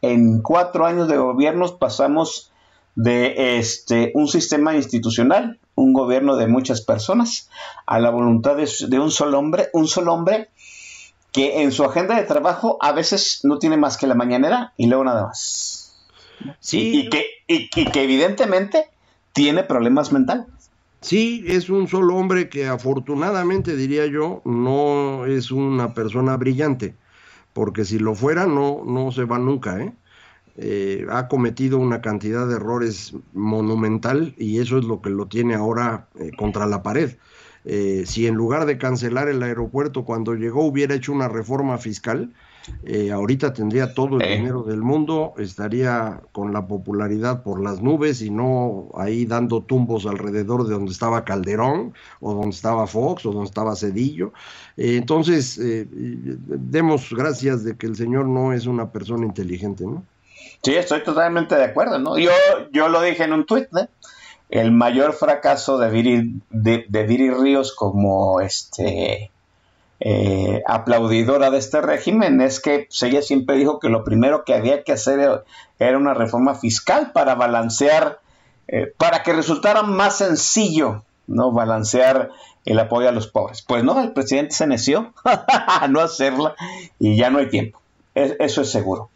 En cuatro años de gobiernos pasamos de este un sistema institucional, un gobierno de muchas personas, a la voluntad de, de un solo hombre, un solo hombre que en su agenda de trabajo a veces no tiene más que la mañanera y luego nada más. Sí, Y, que, y- y que evidentemente tiene problemas mentales. Sí, es un solo hombre que afortunadamente, diría yo, no es una persona brillante, porque si lo fuera no, no se va nunca, ¿eh? Eh, ha cometido una cantidad de errores monumental y eso es lo que lo tiene ahora eh, contra la pared. Eh, si en lugar de cancelar el aeropuerto cuando llegó hubiera hecho una reforma fiscal, eh, ahorita tendría todo el dinero del mundo, estaría con la popularidad por las nubes y no ahí dando tumbos alrededor de donde estaba Calderón o donde estaba Fox o donde estaba Cedillo. Eh, entonces, eh, demos gracias de que el señor no es una persona inteligente, ¿no? Sí, estoy totalmente de acuerdo, ¿no? Yo, yo lo dije en un tuit, ¿no? El mayor fracaso de Viri, de, de Viri Ríos como este eh, aplaudidora de este régimen es que pues, ella siempre dijo que lo primero que había que hacer era, una reforma fiscal para balancear, eh, para que resultara más sencillo, ¿no? Balancear el apoyo a los pobres. Pues no, el presidente se neció a no hacerla y ya no hay tiempo. Es- eso es seguro.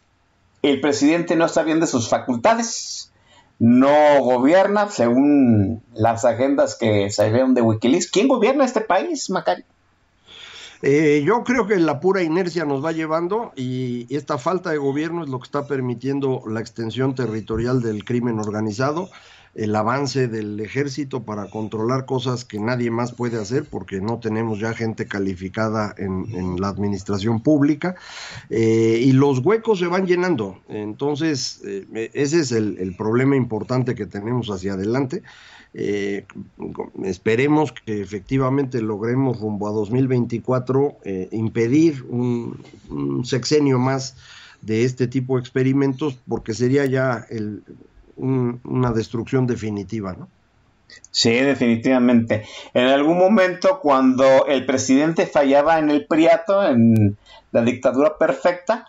el presidente no está bien de sus facultades, no gobierna según las agendas que salieron de Wikileaks. ¿Quién gobierna este país, Macario? Eh, yo creo que la pura inercia nos va llevando y esta falta de gobierno es lo que está permitiendo la extensión territorial del crimen organizado, el avance del ejército para controlar cosas que nadie más puede hacer porque no tenemos ya gente calificada en, la administración pública eh, y los huecos se van llenando. Entonces, eh, ese es el problema importante que tenemos hacia adelante. Eh, esperemos que efectivamente logremos rumbo a 2024 eh, impedir un, sexenio más de este tipo de experimentos porque sería ya el, un, una destrucción definitiva. Sí, definitivamente. En algún momento, cuando el presidente fallaba en el priato, en la dictadura perfecta,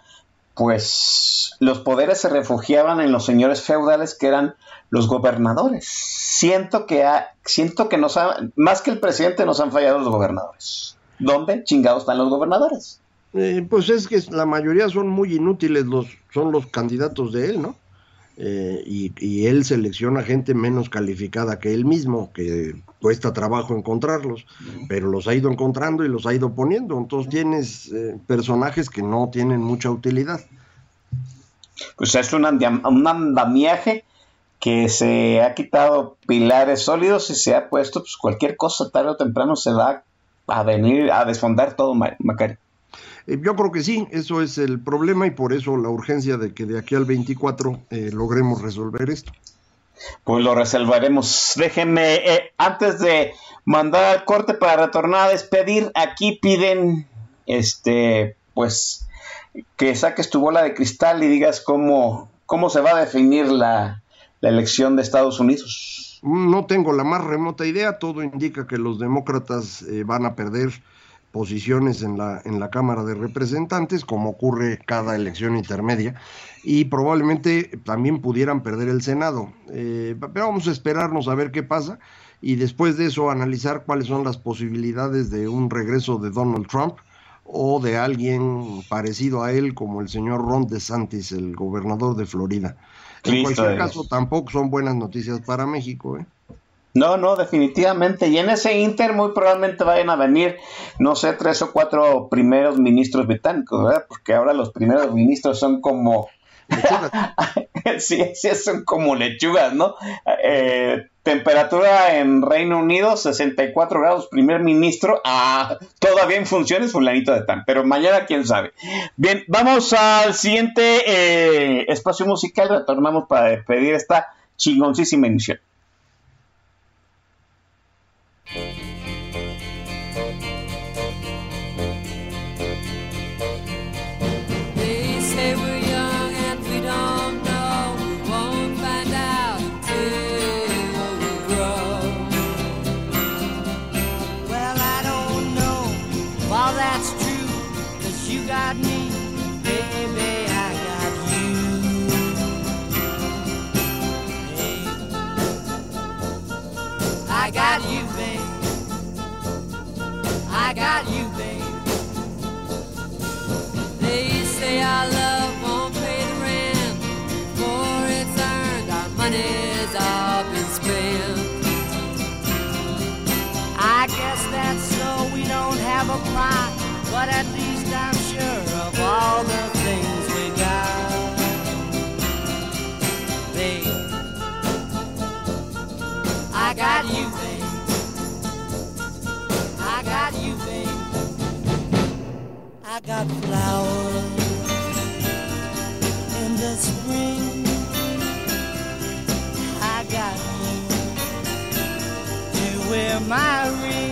pues los poderes se refugiaban en los señores feudales que eran los gobernadores. Siento que ha, siento que nos ha, más que el presidente nos han fallado los gobernadores. ¿Dónde chingados están los gobernadores? Eh, pues es que la mayoría son muy inútiles, los, son los candidatos de él, ¿no? Eh, y, y, él selecciona gente menos calificada que él mismo, que cuesta trabajo encontrarlos, pero los ha ido encontrando y los ha ido poniendo. Entonces tienes eh, personajes que no tienen mucha utilidad. Pues es un, un andamiaje que se ha quitado pilares sólidos y se ha puesto pues, cualquier cosa tarde o temprano se va a venir a desfondar todo, Macari. Eh, yo creo que sí, eso es el problema y por eso la urgencia de que de aquí al 24 eh, logremos resolver esto. Pues lo resolveremos. Déjenme, eh, antes de mandar al corte para retornar a despedir, aquí piden, este, pues, que saques tu bola de cristal y digas cómo, cómo se va a definir la, la elección de Estados Unidos. No tengo la más remota idea, todo indica que los demócratas eh, van a perder posiciones en la, en la Cámara de Representantes, como ocurre cada elección intermedia, y probablemente también pudieran perder el Senado. Eh, pero vamos a esperarnos a ver qué pasa y después de eso analizar cuáles son las posibilidades de un regreso de Donald Trump o de alguien parecido a él como el señor Ron DeSantis, el gobernador de Florida. En cualquier caso, tampoco son buenas noticias para México. ¿eh? No, no, definitivamente. Y en ese Inter muy probablemente vayan a venir, no sé, tres o cuatro primeros ministros británicos, ¿verdad? Porque ahora los primeros ministros son como... sí, sí, son como lechugas, ¿no? Eh, temperatura en Reino Unido, 64 grados, primer ministro, ah, todavía en funciones, fulanito de tan, pero mañana quién sabe. Bien, vamos al siguiente eh, espacio musical, retornamos para despedir esta chingoncísima emisión. I got flowers in the spring. I got to wear my ring.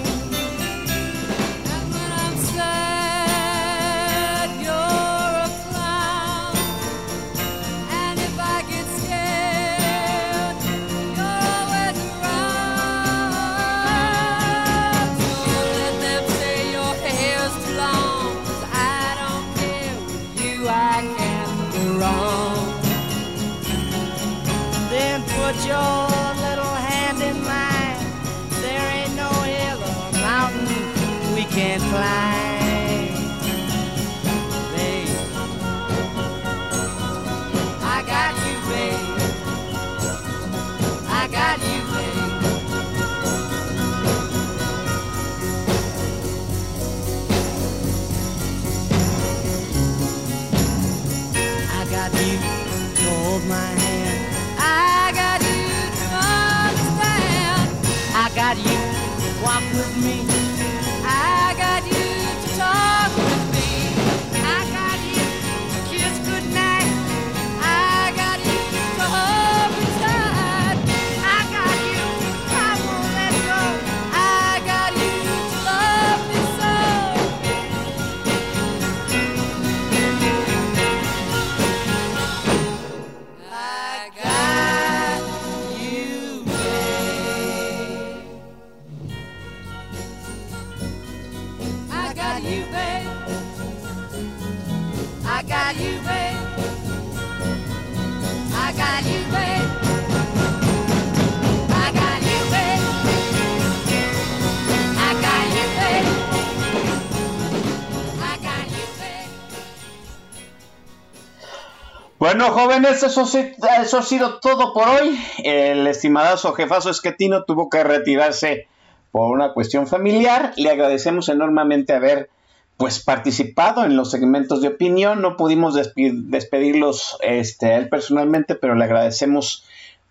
Bueno, jóvenes, eso, eso ha sido todo por hoy. El estimadazo jefazo Esquetino tuvo que retirarse por una cuestión familiar. Le agradecemos enormemente haber pues participado en los segmentos de opinión. No pudimos despedirlos este, a él personalmente, pero le agradecemos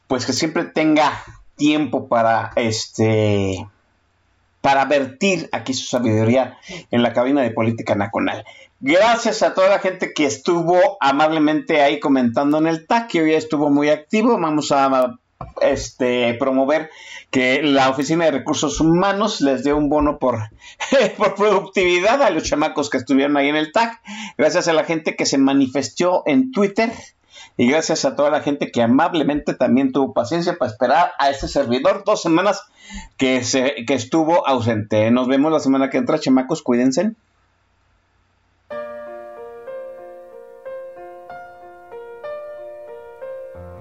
pues que siempre tenga tiempo para este para vertir aquí su sabiduría en la cabina de política nacional. Gracias a toda la gente que estuvo amablemente ahí comentando en el TAC, que hoy estuvo muy activo. Vamos a este, promover que la Oficina de Recursos Humanos les dé un bono por, por productividad a los chamacos que estuvieron ahí en el TAC. Gracias a la gente que se manifestó en Twitter. Y gracias a toda la gente que amablemente también tuvo paciencia para esperar a este servidor dos semanas que, se, que estuvo ausente. Nos vemos la semana que entra, chamacos. Cuídense.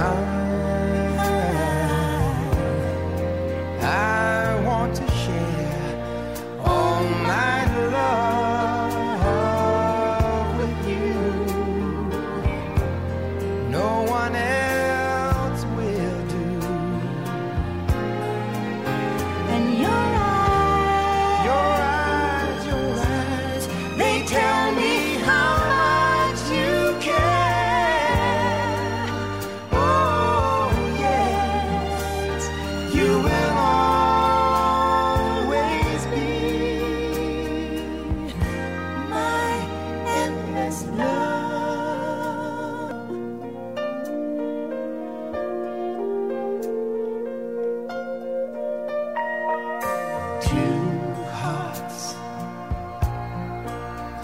I, I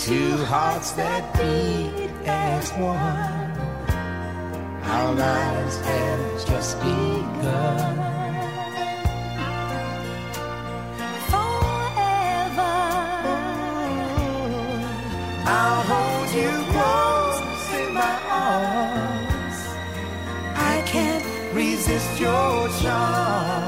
two hearts that beat as one. Our lives have just begun. Forever, I'll hold you close in my arms. I can't resist your charm.